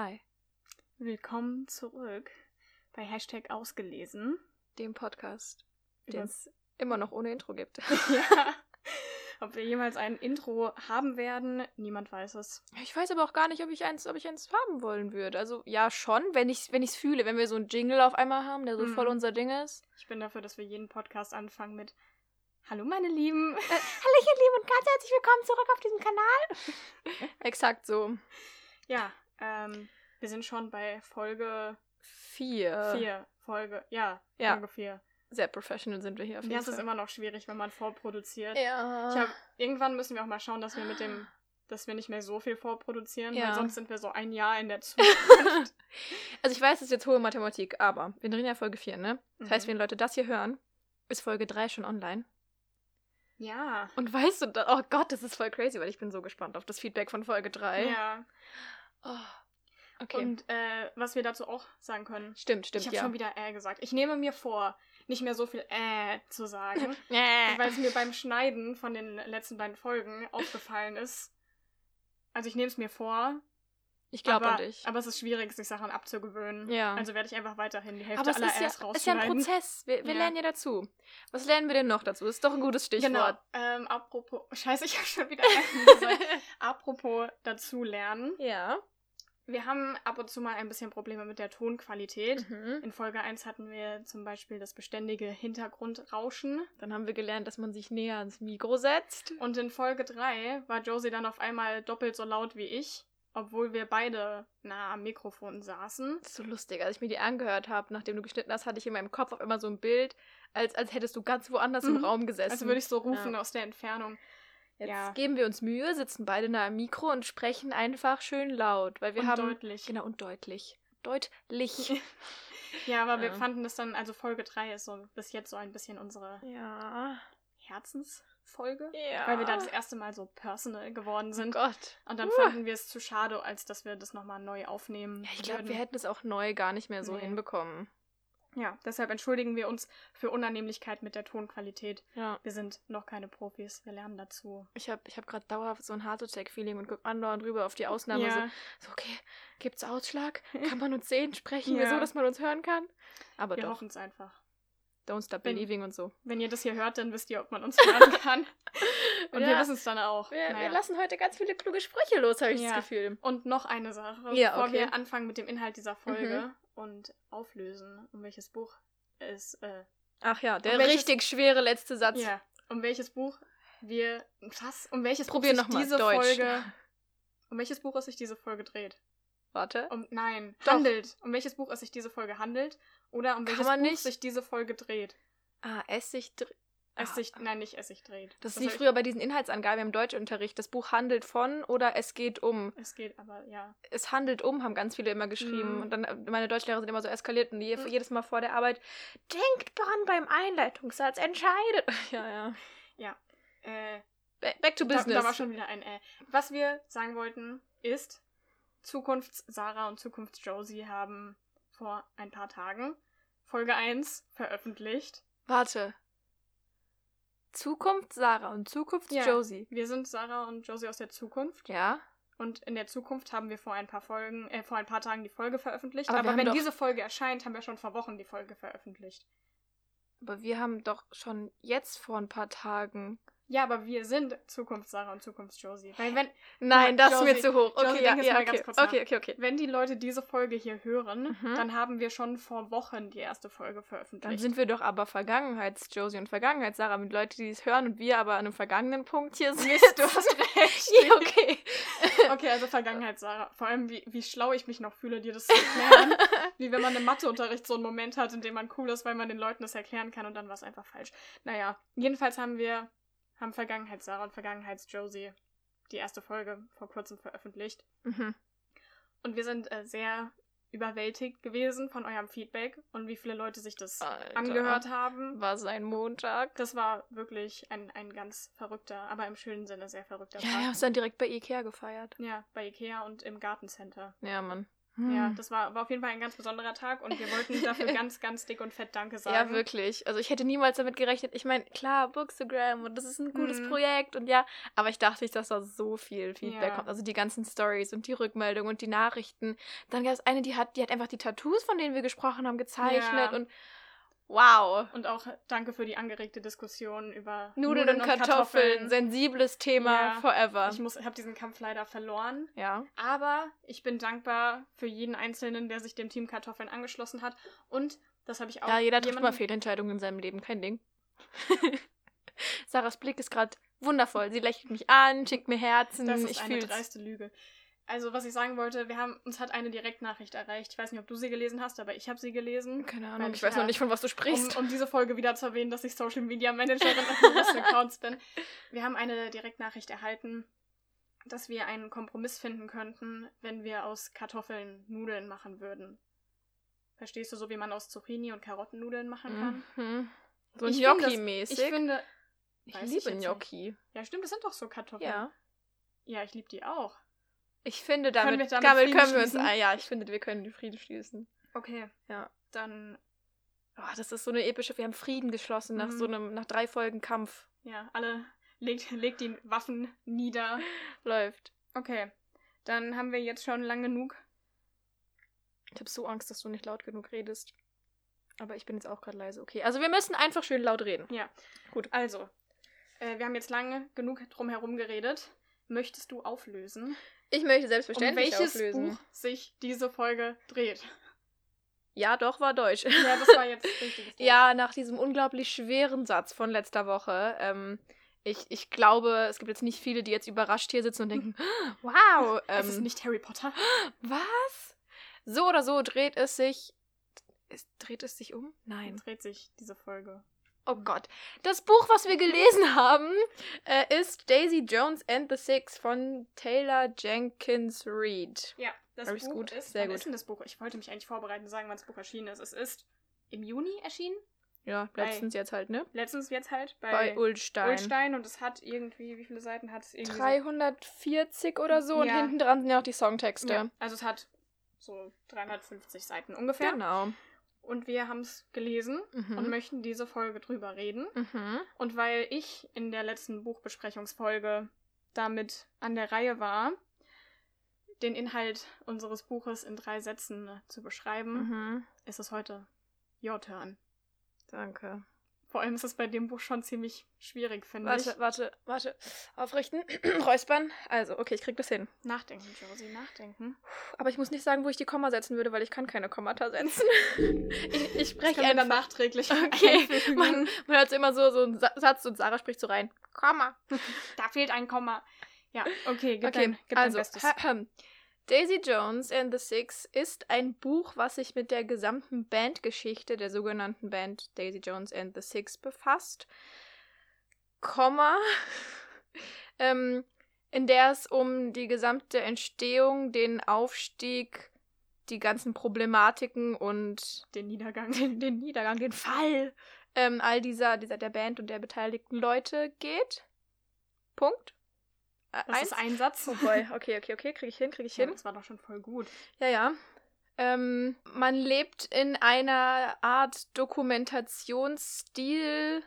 Hi, Willkommen zurück bei Hashtag ausgelesen. dem Podcast, den es immer noch ohne Intro gibt. ja. Ob wir jemals ein Intro haben werden, niemand weiß es. Ich weiß aber auch gar nicht, ob ich eins, ob ich eins haben wollen würde. Also ja, schon, wenn ich es wenn ich's fühle, wenn wir so einen Jingle auf einmal haben, der so Mhm. voll unser Ding ist. Ich bin dafür, dass wir jeden Podcast anfangen mit Hallo meine Lieben. Hallo ihr Lieben und ganz herzlich willkommen zurück auf diesem Kanal. Exakt so. Ja, ähm, wir sind schon bei Folge Vier. 4. Folge, ja, Ja. Folge 4. Sehr professional sind wir hier auf jeden Ja, es ist Fall. immer noch schwierig, wenn man vorproduziert. ja. Ich hab, irgendwann müssen wir auch mal schauen, dass wir mit dem, dass wir nicht mehr so viel vorproduzieren, Ja. weil sonst sind wir so ein Jahr in der Zukunft. Also ich weiß, es ist jetzt hohe Mathematik, aber wir drehen ja Folge 4, ne? Das heißt, Mhm. wenn Leute das hier hören, ist Folge 3 schon online. ja. Und weißt du, oh Gott, das ist voll crazy, weil ich bin so gespannt auf das Feedback von Folge 3. Ja. Oh, okay. Und äh, was wir dazu auch sagen können. stimmt, stimmt, ich habe ja. schon wieder äh gesagt. Ich nehme mir vor, nicht mehr so viel äh zu sagen, Äh. weil es mir beim Schneiden von den letzten beiden Folgen aufgefallen ist. Also ich nehme es mir vor, Ich glaube an dich. aber es ist schwierig, sich Sachen abzugewöhnen. Ja. Also werde ich einfach weiterhin die Hälfte Aber es aller ist ja, Äs ist ja rausschneiden. ein Prozess. Wir, wir Ja. lernen ja dazu. Was lernen wir denn noch dazu? Ist doch ein gutes Stichwort. Genau. Ähm, apropos, scheiße, ich habe schon wieder gesagt. Apropos dazu lernen. ja. Wir haben ab und zu mal ein bisschen Probleme mit der Tonqualität. Mhm. In Folge 1 hatten wir zum Beispiel das beständige Hintergrundrauschen. Dann haben wir gelernt, dass man sich näher ans Mikro setzt. Und in Folge 3 war Josie dann auf einmal doppelt so laut wie ich, obwohl wir beide nah am Mikrofon saßen. Das ist so lustig. Als ich mir die angehört habe, nachdem du geschnitten hast, hatte ich in meinem Kopf auf immer so ein Bild, als, als hättest du ganz woanders im Mhm. Raum gesessen. Also würde ich so rufen Ja. aus der Entfernung. Jetzt Ja. geben wir uns Mühe, sitzen beide nah am Mikro und sprechen einfach schön laut, weil wir und haben deutlich. genau und deutlich, deutlich. Ja, aber wir Ja. fanden das dann, also Folge 3 ist so bis jetzt so ein bisschen unsere ja, Herzensfolge. ja. Weil wir da das erste Mal so personal geworden oh sind. Gott. Und dann Uh. fanden wir es zu schade, als dass wir das nochmal neu aufnehmen. Ja, ich glaube, wir hätten es auch neu gar nicht mehr so Nee. hinbekommen. Ja, deshalb entschuldigen wir uns für Unannehmlichkeit mit der Tonqualität. Ja. Wir sind noch keine Profis, wir lernen dazu. Ich habe ich hab gerade dauerhaft so ein Heart-Attack-Feeling und guck andauernd rüber auf die Ausnahme. ja, So, so, okay, gibt's Ausschlag? Kann man uns sehen? Sprechen wir Ja. so, dass man uns hören kann? Aber wir doch, hoffen es einfach. don't stop Wenn- believing und so. Wenn ihr das hier hört, dann wisst ihr, ob man uns hören kann. Und wir Ja. wissen es dann auch. Wir, Naja. wir lassen heute ganz viele kluge Sprüche los, habe ich Ja. das Gefühl. Und noch eine Sache, Ja, bevor okay. wir anfangen mit dem Inhalt dieser Folge Mhm. Und auflösen, um welches Buch es, äh, Ach ja, der Und welches- richtig schwere letzte Satz. ja, um welches Buch wir, was, um welches Probier Buch sich nochmal. diese Deutsch. Folge, um welches Buch es sich diese Folge dreht. Warte. Um, nein, Doch. handelt. Um welches Buch es sich diese Folge handelt oder um welches Buch nicht- sich diese Folge dreht. Ah, Essig. dr- Es sich, nein, nicht es sich dreht. Das ist wie früher bei diesen Inhaltsangaben im Deutschunterricht. Das Buch handelt von oder es geht um. Es geht aber, ja. Es handelt um, haben ganz viele immer geschrieben. Mhm. Und dann, äh, meine Deutschlehrer sind immer so eskaliert und je, Mhm. jedes Mal vor der Arbeit, denkt dran beim Einleitungssatz, entscheidet. Ja, ja. Äh, Ba- Back to da, business. da war schon wieder ein äh. Was wir sagen wollten, ist, Zukunfts-Sarah und Zukunfts-Josie haben vor ein paar Tagen Folge 1 veröffentlicht. Warte. Zukunft Sarah und Zukunft Ja. Josie. Wir sind Sarah und Josie aus der Zukunft. Ja. Und in der Zukunft haben wir vor ein paar Folgen, äh, vor ein paar Tagen die Folge veröffentlicht. Aber Aber, wenn diese Folge erscheint, haben wir schon vor Wochen die Folge veröffentlicht. Aber wir haben doch schon jetzt vor ein paar Tagen. Ja, aber wir sind Zukunfts-Sarah und Zukunfts-Josie. Weil wenn, Nein, das ist mir Josie, zu hoch. Josie, Okay, ja, ja, okay. ganz kurz nach. okay, okay, okay. wenn die Leute diese Folge hier hören, Mhm. dann haben wir schon vor Wochen die erste Folge Dann veröffentlicht. sind wir doch aber Vergangenheits-Josie und Vergangenheits-Sarah mit Leuten, die es hören und wir aber an einem vergangenen Punkt hier sind. Mist, du hast recht. ja, okay. Okay, also Vergangenheit, Sarah. Vor allem, wie, wie schlau ich mich noch fühle, dir das zu erklären. wie wenn man im Matheunterricht so einen Moment hat, in dem man cool ist, weil man den Leuten das erklären kann und dann war es einfach falsch. Naja, jedenfalls haben wir, haben Vergangenheit, Sarah und Vergangenheits-Josie die erste Folge vor kurzem veröffentlicht. Mhm. Und wir sind äh, sehr überwältigt gewesen von eurem Feedback und wie viele Leute sich das Alter. angehört haben. War sein Montag. Das war wirklich ein, ein ganz verrückter, aber im schönen Sinne sehr verrückter Ja, Tag. haben es dann direkt bei Ikea gefeiert. Ja, bei Ikea und im Gartencenter. Ja, Mann. Ja, Hm. das war, war auf jeden Fall ein ganz besonderer Tag und wir wollten dafür ganz, ganz dick und fett Danke sagen. Ja, wirklich. Also ich hätte niemals damit gerechnet. Ich meine, klar, Bookstagram und das ist ein gutes Mhm. Projekt und ja, aber ich dachte nicht, dass da so viel Feedback Ja. kommt. Also die ganzen Stories und die Rückmeldungen und die Nachrichten. Dann gab es eine, die hat, die hat einfach die Tattoos, von denen wir gesprochen haben, gezeichnet Ja. und wow. Und auch danke für die angeregte Diskussion über Nudeln, und Kartoffeln, sensibles Thema Ja. forever. Ich muss, habe diesen Kampf leider verloren. ja. Aber ich bin dankbar für jeden Einzelnen, der sich dem Team Kartoffeln angeschlossen hat. Und das habe ich auch. Ja, jeder trifft mal Fehlentscheidungen in seinem Leben, kein Ding. Sarahs Blick ist gerade wundervoll. Sie lächelt mich an, schickt mir Herzen. Das ist ich eine fühl's. dreiste Lüge. Also, was ich sagen wollte, wir haben, uns hat eine Direktnachricht erreicht. Ich weiß nicht, ob du sie gelesen hast, aber ich habe sie gelesen. Keine Ahnung, ich ich weiß ja- noch nicht, von was du sprichst. Um, um diese Folge wieder zu erwähnen, dass ich Social Media Managerin unseres Accounts bin. Wir haben eine Direktnachricht erhalten, dass wir einen Kompromiss finden könnten, wenn wir aus Kartoffeln Nudeln machen würden. Verstehst du, so wie man aus Zucchini und Karotten Nudeln machen kann? Mhm. So Gnocchi-mäßig. Ich finde. Ich weiß ich liebe jetzt nicht. Gnocchi. Ja, stimmt, das sind doch so Kartoffeln. Ja. Ja, ich liebe die auch. Ich finde, damit, wir damit können wir uns. Ah, ja, ich finde, wir können den Frieden schließen. Okay. Ja. Dann, Oh, das ist so eine epische. Wir haben Frieden geschlossen nach Mhm. so einem, nach drei Folgen Kampf. ja, alle legt, legt die Waffen nieder. Läuft. Okay. Dann haben wir jetzt schon lang genug. Ich habe so Angst, dass du nicht laut genug redest. Aber ich bin jetzt auch gerade leise. Okay, also wir müssen einfach schön laut reden. Ja. Gut. Also, äh, wir haben jetzt lange genug drum herum geredet. Möchtest du auflösen, Ich möchte um selbstverständlich welches auflösen. Buch sich diese Folge dreht? Ja, doch, war Deutsch. Ja, das war jetzt richtig. Ja, nach diesem unglaublich schweren Satz von letzter Woche. Ähm, ich, ich glaube, es gibt jetzt nicht viele, die jetzt überrascht hier sitzen und denken, wow, ähm, es ist nicht Harry Potter. was? So oder so dreht es sich. Es, dreht es sich um? Nein. Dreht sich diese Folge. Oh Gott. Das Buch, was wir gelesen haben, äh, ist Daisy Jones and the Six von Taylor Jenkins Reid. Ja, das Buch gut? ist. Sehr wann gut. ist denn das Buch? Ich wollte mich eigentlich vorbereiten und sagen, wann das Buch erschienen ist. Es ist im Juni erschienen. Ja, Bei- letztens jetzt halt, ne? Letztens jetzt halt bei, Bei Ulstein. Ulstein und es hat irgendwie, wie viele Seiten hat es irgendwie? so- 340 oder so und Ja. hinten dran sind ja auch die Songtexte. Ja, also es hat so 350 Seiten ungefähr. Genau. Und wir haben es gelesen Mhm. und möchten diese Folge drüber reden. Mhm. Und weil ich in der letzten Buchbesprechungsfolge damit an der Reihe war, den Inhalt unseres Buches in drei Sätzen zu beschreiben, Mhm. ist es heute your turn. Danke. Vor allem ist es bei dem Buch schon ziemlich schwierig, finde ich. Warte, warte, warte. Aufrichten. Räuspern. Also, okay, ich krieg das hin. Nachdenken, Josie, nachdenken. Aber ich muss nicht sagen, wo ich die Komma setzen würde, weil ich kann keine Kommata setzen. ich ich spreche wir dann einfach. nachträglich Okay, man, man hört immer so, so einen Sa- Satz und Sarah spricht so rein. Komma. Da fehlt ein Komma. Ja, okay, gib, Okay, dein, gib also, dein Bestes. Daisy Jones and the Six ist ein Buch, was sich mit der gesamten Bandgeschichte der sogenannten Band Daisy Jones and the Six befasst. Komma, ähm, in der es um die gesamte Entstehung, den Aufstieg, die ganzen Problematiken und Den Niedergang. den, den Niedergang, den Fall ähm, all dieser, dieser der Band und der beteiligten Leute geht. Punkt. Äh, Das ist ein Satz. Oh boy, okay, okay, okay, krieg ich hin, krieg ich Ja, hin. das war doch schon voll gut. Ja, ja. Ähm, man lebt in einer Art Dokumentationsstil.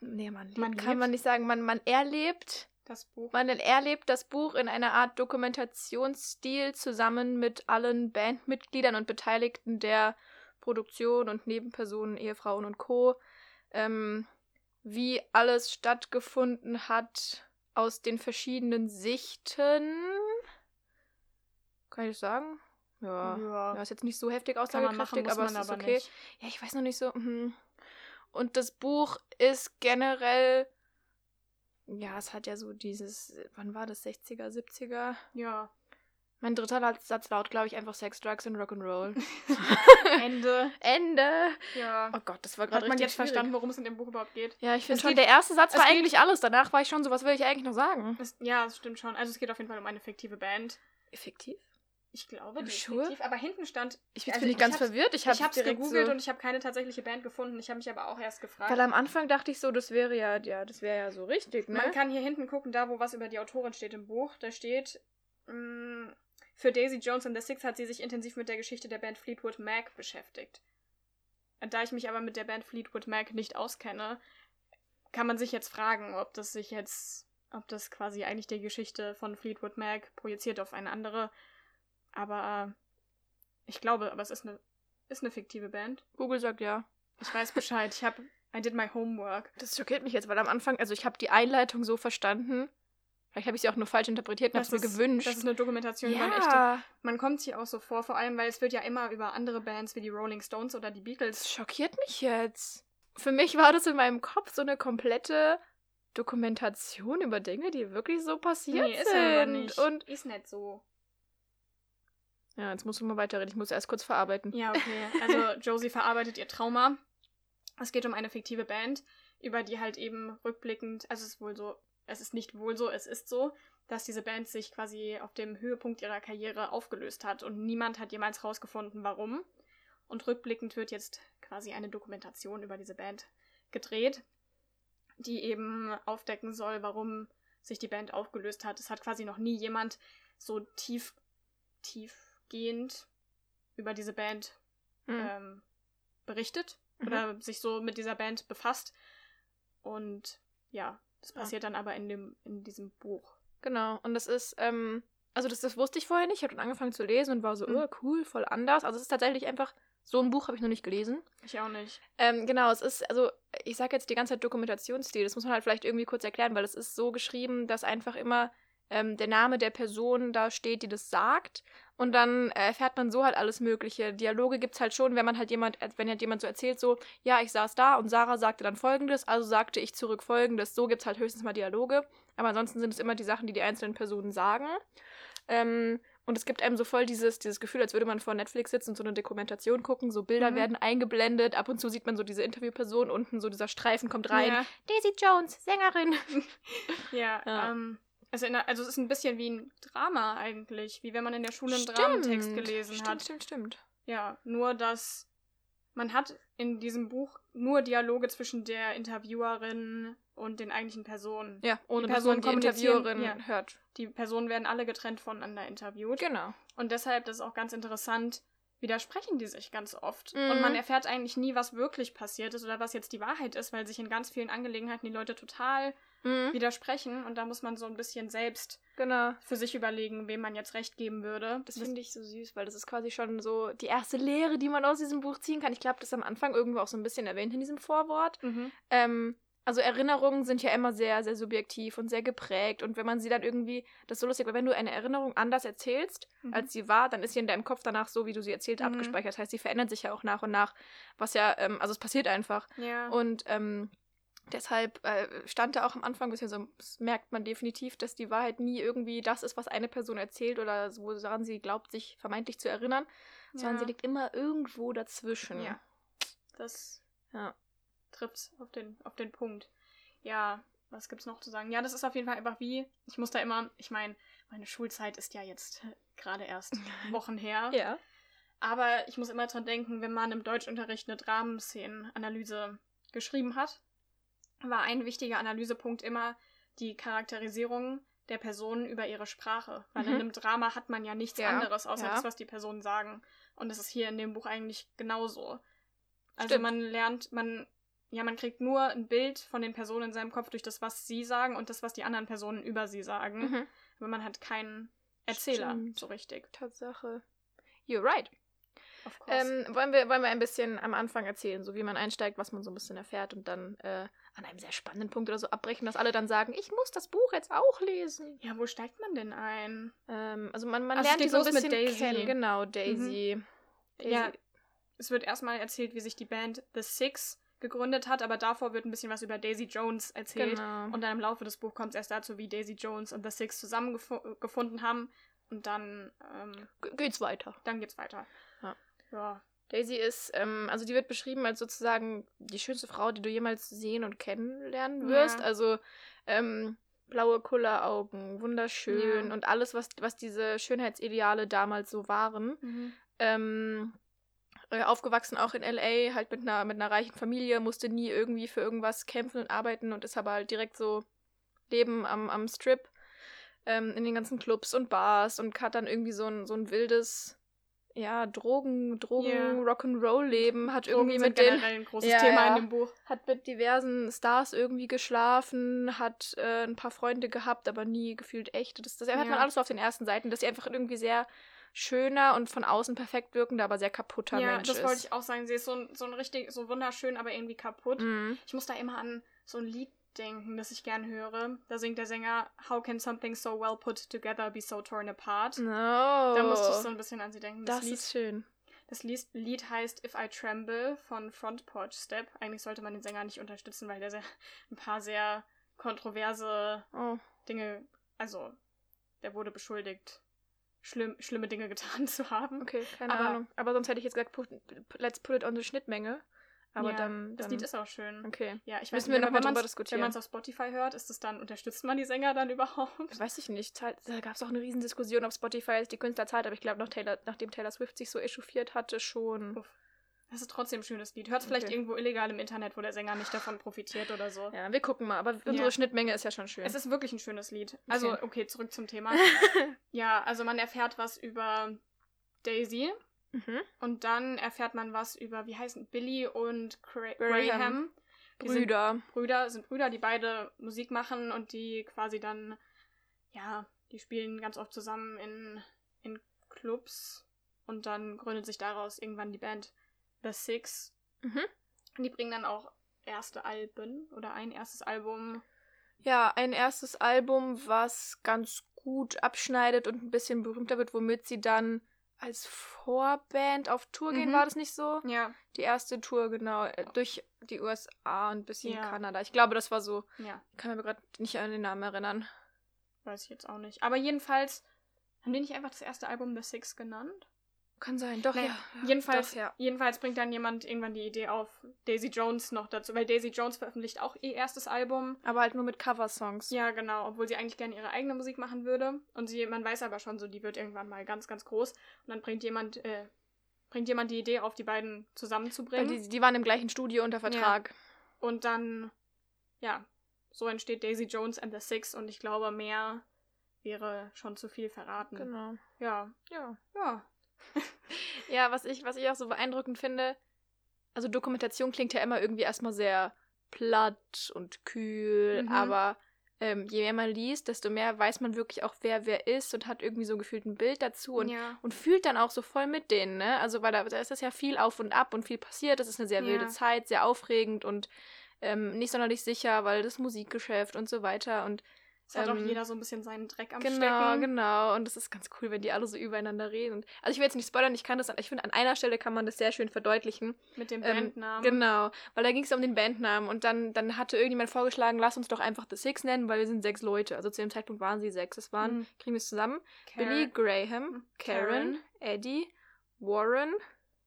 Nee, man, lebt, Man kann lebt? man nicht sagen. Man, man erlebt. Das Buch. Man erlebt das Buch in einer Art Dokumentationsstil zusammen mit allen Bandmitgliedern und Beteiligten der Produktion und Nebenpersonen, Ehefrauen und Co. Ähm, wie alles stattgefunden hat aus den verschiedenen Sichten. Kann ich das sagen? Ja. ja. Ja, ist jetzt nicht so heftig machen, aussagekräftig, muss aber es ist aber okay. nicht. Ja, ich weiß noch nicht so. mhm. Und das Buch ist generell. Ja, es hat ja so dieses. Wann war das? 60er, 70er? Ja. Mein dritter Satz laut, glaube ich, einfach Sex, Drugs und Rock'n'Roll. Ende. Ende. Ja. Oh Gott, das war gerade Hat man richtig jetzt schwierig. verstanden, worum es in dem Buch überhaupt geht? Ja, ich finde schon, der erste Satz war eigentlich alles. Danach war ich schon so, was will ich eigentlich noch sagen? Es, ja, das stimmt schon. Also es geht auf jeden Fall um eine fiktive Band. Effektiv? Ich glaube, die Sure? fiktiv. Aber hinten stand... Ich bin Also ich ganz verwirrt. Ich habe es gegoogelt so, und ich habe keine tatsächliche Band gefunden. Ich habe mich aber auch erst gefragt. Weil am Anfang dachte ich so, das wäre ja, ja, das wäre ja so richtig, ne? Man kann hier hinten gucken, da wo was über die Autorin steht im Buch. Da steht, mh, Für Daisy Jones and the Six hat sie sich intensiv mit der Geschichte der Band Fleetwood Mac beschäftigt. Da ich mich aber mit der Band Fleetwood Mac nicht auskenne, kann man sich jetzt fragen, ob das sich jetzt, ob das quasi eigentlich die Geschichte von Fleetwood Mac projiziert auf eine andere. Aber ich glaube, aber es ist eine, ist eine fiktive Band. Google sagt ja. Ich weiß Bescheid. Ich habe, I did my homework. Das schockiert mich jetzt, weil am Anfang, also ich habe die Einleitung so verstanden. Vielleicht habe ich sie auch nur falsch interpretiert und habe mir gewünscht. Das ist eine Dokumentation ja. über echte. Man kommt sich auch so vor, vor allem, weil es wird ja immer über andere Bands wie die Rolling Stones oder die Beatles. Das schockiert mich jetzt. Für mich war das in meinem Kopf so eine komplette Dokumentation über Dinge, die wirklich so passiert nee, ist sind. Aber nicht. Und ist nicht so. Ja, jetzt musst du mal weiterreden. Ich muss erst kurz verarbeiten. Ja, okay. Also Josie verarbeitet ihr Trauma. Es geht um eine fiktive Band, über die halt eben rückblickend, also es ist wohl so, es ist nicht wohl so, es ist so, dass diese Band sich quasi auf dem Höhepunkt ihrer Karriere aufgelöst hat und niemand hat jemals rausgefunden, warum. Und rückblickend wird jetzt quasi eine Dokumentation über diese Band gedreht, die eben aufdecken soll, warum sich die Band aufgelöst hat. Es hat quasi noch nie jemand so tief, tiefgehend über diese Band mhm. ähm, berichtet mhm. oder sich so mit dieser Band befasst. Und ja, das passiert ja. dann aber in, dem, in diesem Buch. Genau, und das ist, ähm, also das, das wusste ich vorher nicht. Ich habe dann angefangen zu lesen und war so, mhm. oh, cool, voll anders. Also es ist tatsächlich einfach, so ein Buch habe ich noch nicht gelesen. Ich auch nicht. Ähm, genau, es ist, also ich sage jetzt die ganze Zeit Dokumentationsstil. Das muss man halt vielleicht irgendwie kurz erklären, weil es ist so geschrieben, dass einfach immer ähm, der Name der Person da steht, die das sagt. Und dann erfährt man so halt alles Mögliche. Dialoge gibt es halt schon, wenn man halt jemand, wenn halt jemand so erzählt, so, ja, ich saß da und Sarah sagte dann folgendes, also sagte ich zurück folgendes. So gibt es halt höchstens mal Dialoge. Aber ansonsten sind es immer die Sachen, die die einzelnen Personen sagen. Ähm, und es gibt einem so voll dieses, dieses Gefühl, als würde man vor Netflix sitzen und so eine Dokumentation gucken. So Bilder mhm. werden eingeblendet. Ab und zu sieht man so diese Interviewperson. Unten so dieser Streifen kommt rein. Ja. Daisy Jones, Sängerin. ja, ja. Ähm, also, der, also es ist ein bisschen wie ein Drama eigentlich, wie wenn man in der Schule einen stimmt. Dramentext gelesen stimmt, hat. Stimmt, stimmt, Ja, nur dass man hat in diesem Buch nur Dialoge zwischen der Interviewerin und den eigentlichen Personen. Ja, ohne die Person, die Interviewerin ja, hört. Die Personen werden alle getrennt voneinander interviewt. Genau. Und deshalb, das ist auch ganz interessant, widersprechen die sich ganz oft. Mhm. Und man erfährt eigentlich nie, was wirklich passiert ist oder was jetzt die Wahrheit ist, weil sich in ganz vielen Angelegenheiten die Leute total mhm. widersprechen. Und da muss man so ein bisschen selbst genau. für sich überlegen, wem man jetzt recht geben würde. Das, das finde ich so süß, weil das ist quasi schon so die erste Lehre, die man aus diesem Buch ziehen kann. Ich glaube, das ist am Anfang irgendwo auch so ein bisschen erwähnt in diesem Vorwort. Mhm. Ähm, also Erinnerungen sind ja immer sehr, sehr subjektiv und sehr geprägt. Und wenn man sie dann irgendwie, das ist so lustig, weil wenn du eine Erinnerung anders erzählst, mhm. als sie war, dann ist sie in deinem Kopf danach so, wie du sie erzählt, mhm. abgespeichert. Das heißt, sie verändert sich ja auch nach und nach, was ja, ähm, also es passiert einfach. Ja. Und ähm, deshalb äh, stand da auch am Anfang, so, merkt man definitiv, dass die Wahrheit nie irgendwie das ist, was eine Person erzählt oder woran sie glaubt, sich vermeintlich zu erinnern, ja. sondern sie liegt immer irgendwo dazwischen. Ja. Das ja trifft auf den, auf den Punkt. Ja, was gibt's noch zu sagen? Ja, das ist auf jeden Fall einfach wie, ich muss da immer, ich meine, meine Schulzeit ist ja jetzt gerade erst Wochen her. Ja. Aber ich muss immer dran denken, wenn man im Deutschunterricht eine Dramenszenenanalyse geschrieben hat, war ein wichtiger Analysepunkt immer die Charakterisierung der Personen über ihre Sprache. Weil mhm. in einem Drama hat man ja nichts ja. anderes, außer ja. das, was die Personen sagen. Und das ist hier in dem Buch eigentlich genauso. Also Stimmt. man lernt, man ja, man kriegt nur ein Bild von den Personen in seinem Kopf durch das, was sie sagen und das, was die anderen Personen über sie sagen. Mhm. Aber man hat keinen Erzähler Stimmt. so richtig. Tatsache. You're right. Ähm, wollen, wir, wollen wir ein bisschen am Anfang erzählen, so wie man einsteigt, was man so ein bisschen erfährt und dann äh, an einem sehr spannenden Punkt oder so abbrechen, dass alle dann sagen, ich muss das Buch jetzt auch lesen. Ja, wo steigt man denn ein? Ähm, also man, man also lernt die so ein bisschen Daisy. kennen. Genau, Daisy. Mhm. Daisy. Ja, es wird erstmal erzählt, wie sich die Band The Six gegründet hat, aber davor wird ein bisschen was über Daisy Jones erzählt. Genau. Und dann im Laufe des Buchs kommt es erst dazu, wie Daisy Jones und The Six zusammengefunden haben. Und dann ähm, geht's weiter. Dann geht's weiter. Ja. ja. Daisy ist, ähm, also die wird beschrieben als sozusagen die schönste Frau, die du jemals sehen und kennenlernen wirst. Ja. Also ähm, blaue Kulleraugen, wunderschön ja. und alles, was, was diese Schönheitsideale damals so waren. Mhm. Ähm, äh, aufgewachsen auch in LA, halt mit einer, mit einer reichen Familie, musste nie irgendwie für irgendwas kämpfen und arbeiten und ist aber halt direkt so Leben am, am Strip. ähm, in den ganzen Clubs und Bars und hat dann irgendwie so ein, so ein wildes, ja, Drogen, Drogen, Ja. Rock'n'Roll-Leben, hat Drogen irgendwie mit den, ein großes Ja, Thema ja. in dem Buch. hat mit diversen Stars irgendwie geschlafen, hat äh, ein paar Freunde gehabt, aber nie gefühlt echt. Das, das hat man Ja. alles so auf den ersten Seiten, dass sie einfach irgendwie sehr schöner und von außen perfekt wirkender, aber sehr kaputter Ja, Mensch das ist. wollte ich auch sagen. Sie ist so ein, so ein richtig, so wunderschön, aber irgendwie kaputt. Mhm. Ich muss da immer an so ein Lied denken, das ich gern höre. Da singt der Sänger, How can something so well put together be so torn apart? No. Da musste ich so ein bisschen an sie denken. Das, das Lied, ist schön. das Lied, Lied heißt If I Tremble von Front Porch Step. Eigentlich sollte man den Sänger nicht unterstützen, weil der sehr, ein paar sehr kontroverse Oh. Dinge, also der wurde beschuldigt, schlimm, schlimme Dinge getan zu haben. Okay, keine Aber- Ahnung. Aber sonst hätte ich jetzt gesagt, put, let's put it on the Schnittmenge. Aber Ja, dann, Das dann Lied ist auch schön. okay. Ja, ich weiß Müssen nicht, wir noch wenn mal man's- drüber diskutieren. Wenn man es auf Spotify hört, ist es dann, unterstützt man die Sänger dann überhaupt? Weiß ich nicht. Da gab es auch eine Riesendiskussion, ob Spotify jetzt die Künstler zahlt, aber ich glaube, noch Taylor, nachdem Taylor Swift sich so echauffiert hatte, schon. Uff. Das ist trotzdem ein schönes Lied. Hört es vielleicht Okay. irgendwo illegal im Internet, wo der Sänger nicht davon profitiert oder so. Ja, wir gucken mal. Aber unsere Ja. Schnittmenge ist ja schon schön. Es ist wirklich ein schönes Lied. Also, okay, zurück zum Thema. ja, also man erfährt was über Daisy mhm. und dann erfährt man was über, wie heißen Billy und Cra Graham. Die sind Brüder. Brüder, sind Brüder, die beide Musik machen und die quasi dann, ja, die spielen ganz oft zusammen in, in Clubs und dann gründet sich daraus irgendwann die Band The Six. Mhm. Und die bringen dann auch erste Alben oder ein erstes Album. Ja, ein erstes Album, was ganz gut abschneidet und ein bisschen berühmter wird, womit sie dann als Vorband auf Tour gehen, Mhm. war das nicht so? Ja, Die erste Tour, genau, äh, durch die USA und ein bisschen Ja. Kanada. Ich glaube, das war so. ja, Ich kann mir gerade nicht an den Namen erinnern. weiß ich jetzt auch nicht. Aber jedenfalls, haben die nicht einfach das erste Album The Six genannt? Kann sein, doch, Naja, ja. jedenfalls, Doch, ja. jedenfalls bringt dann jemand irgendwann die Idee auf, Daisy Jones noch dazu, weil Daisy Jones veröffentlicht auch ihr erstes Album. Aber halt nur mit Coversongs. Ja, genau, obwohl sie eigentlich gerne ihre eigene Musik machen würde. Und sie, man weiß aber schon so, die wird irgendwann mal ganz, ganz groß. Und dann bringt jemand, äh, bringt jemand die Idee auf, die beiden Weil zusammenzubringen. die, die waren im gleichen Studio unter Vertrag. Und dann, ja, so entsteht Daisy Jones and the Six. Und ich glaube, mehr wäre schon zu viel verraten. Genau. Ja, Ja. ja. Ja, was ich, was ich auch so beeindruckend finde, also Dokumentation klingt ja immer irgendwie erstmal sehr platt und kühl, Mhm. aber ähm, je mehr man liest, desto mehr weiß man wirklich auch, wer wer ist und hat irgendwie so gefühlt ein Bild dazu und, ja. und fühlt dann auch so voll mit denen, ne? Also, weil da, da ist das ja viel auf und ab und viel passiert. Das ist eine sehr wilde Ja. Zeit, sehr aufregend und ähm, nicht sonderlich sicher, weil das Musikgeschäft und so weiter und Es hat auch ähm, jeder so ein bisschen seinen Dreck am Genau, Stecken. genau. Und das ist ganz cool, wenn die alle so übereinander reden. Also ich will jetzt nicht spoilern, ich kann das, ich finde, an einer Stelle kann man das sehr schön verdeutlichen. Mit dem Ähm, Bandnamen. Genau, weil da ging es um den Bandnamen und dann, dann hatte irgendjemand vorgeschlagen, lass uns doch einfach The Six nennen, weil wir sind sechs Leute. Also zu dem Zeitpunkt waren sie sechs. Es waren, Mhm. kriegen wir es zusammen, Car- Billy Graham, Karen, Karen. Eddie, Warren,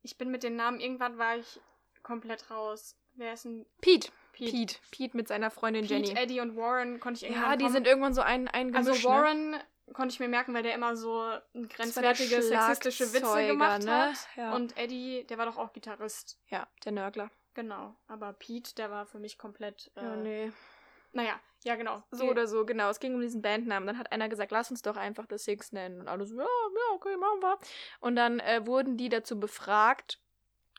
Ich bin mit den Namen, irgendwann war ich komplett raus. Wer ist denn Pete. Pete? Pete. Pete mit seiner Freundin Pete, Jenny. Eddie und Warren konnte ich irgendwann ja, die kommen. sind irgendwann so ein, ein Gemisch, Also ne? Warren konnte ich mir merken, weil der immer so ein grenzwertige, sexistische Witze gemacht ne? hat. Ja. Und Eddie, der war doch auch Gitarrist. Ja, der Nörgler. Genau. Aber Pete, der war für mich komplett. Äh, Ja, nee. Naja, ja, genau. So oder so, genau. Es ging um diesen Bandnamen. Dann hat einer gesagt, lass uns doch einfach The Six nennen. Und alle so, ja, ja, okay, machen wir. Und dann äh, wurden die dazu befragt.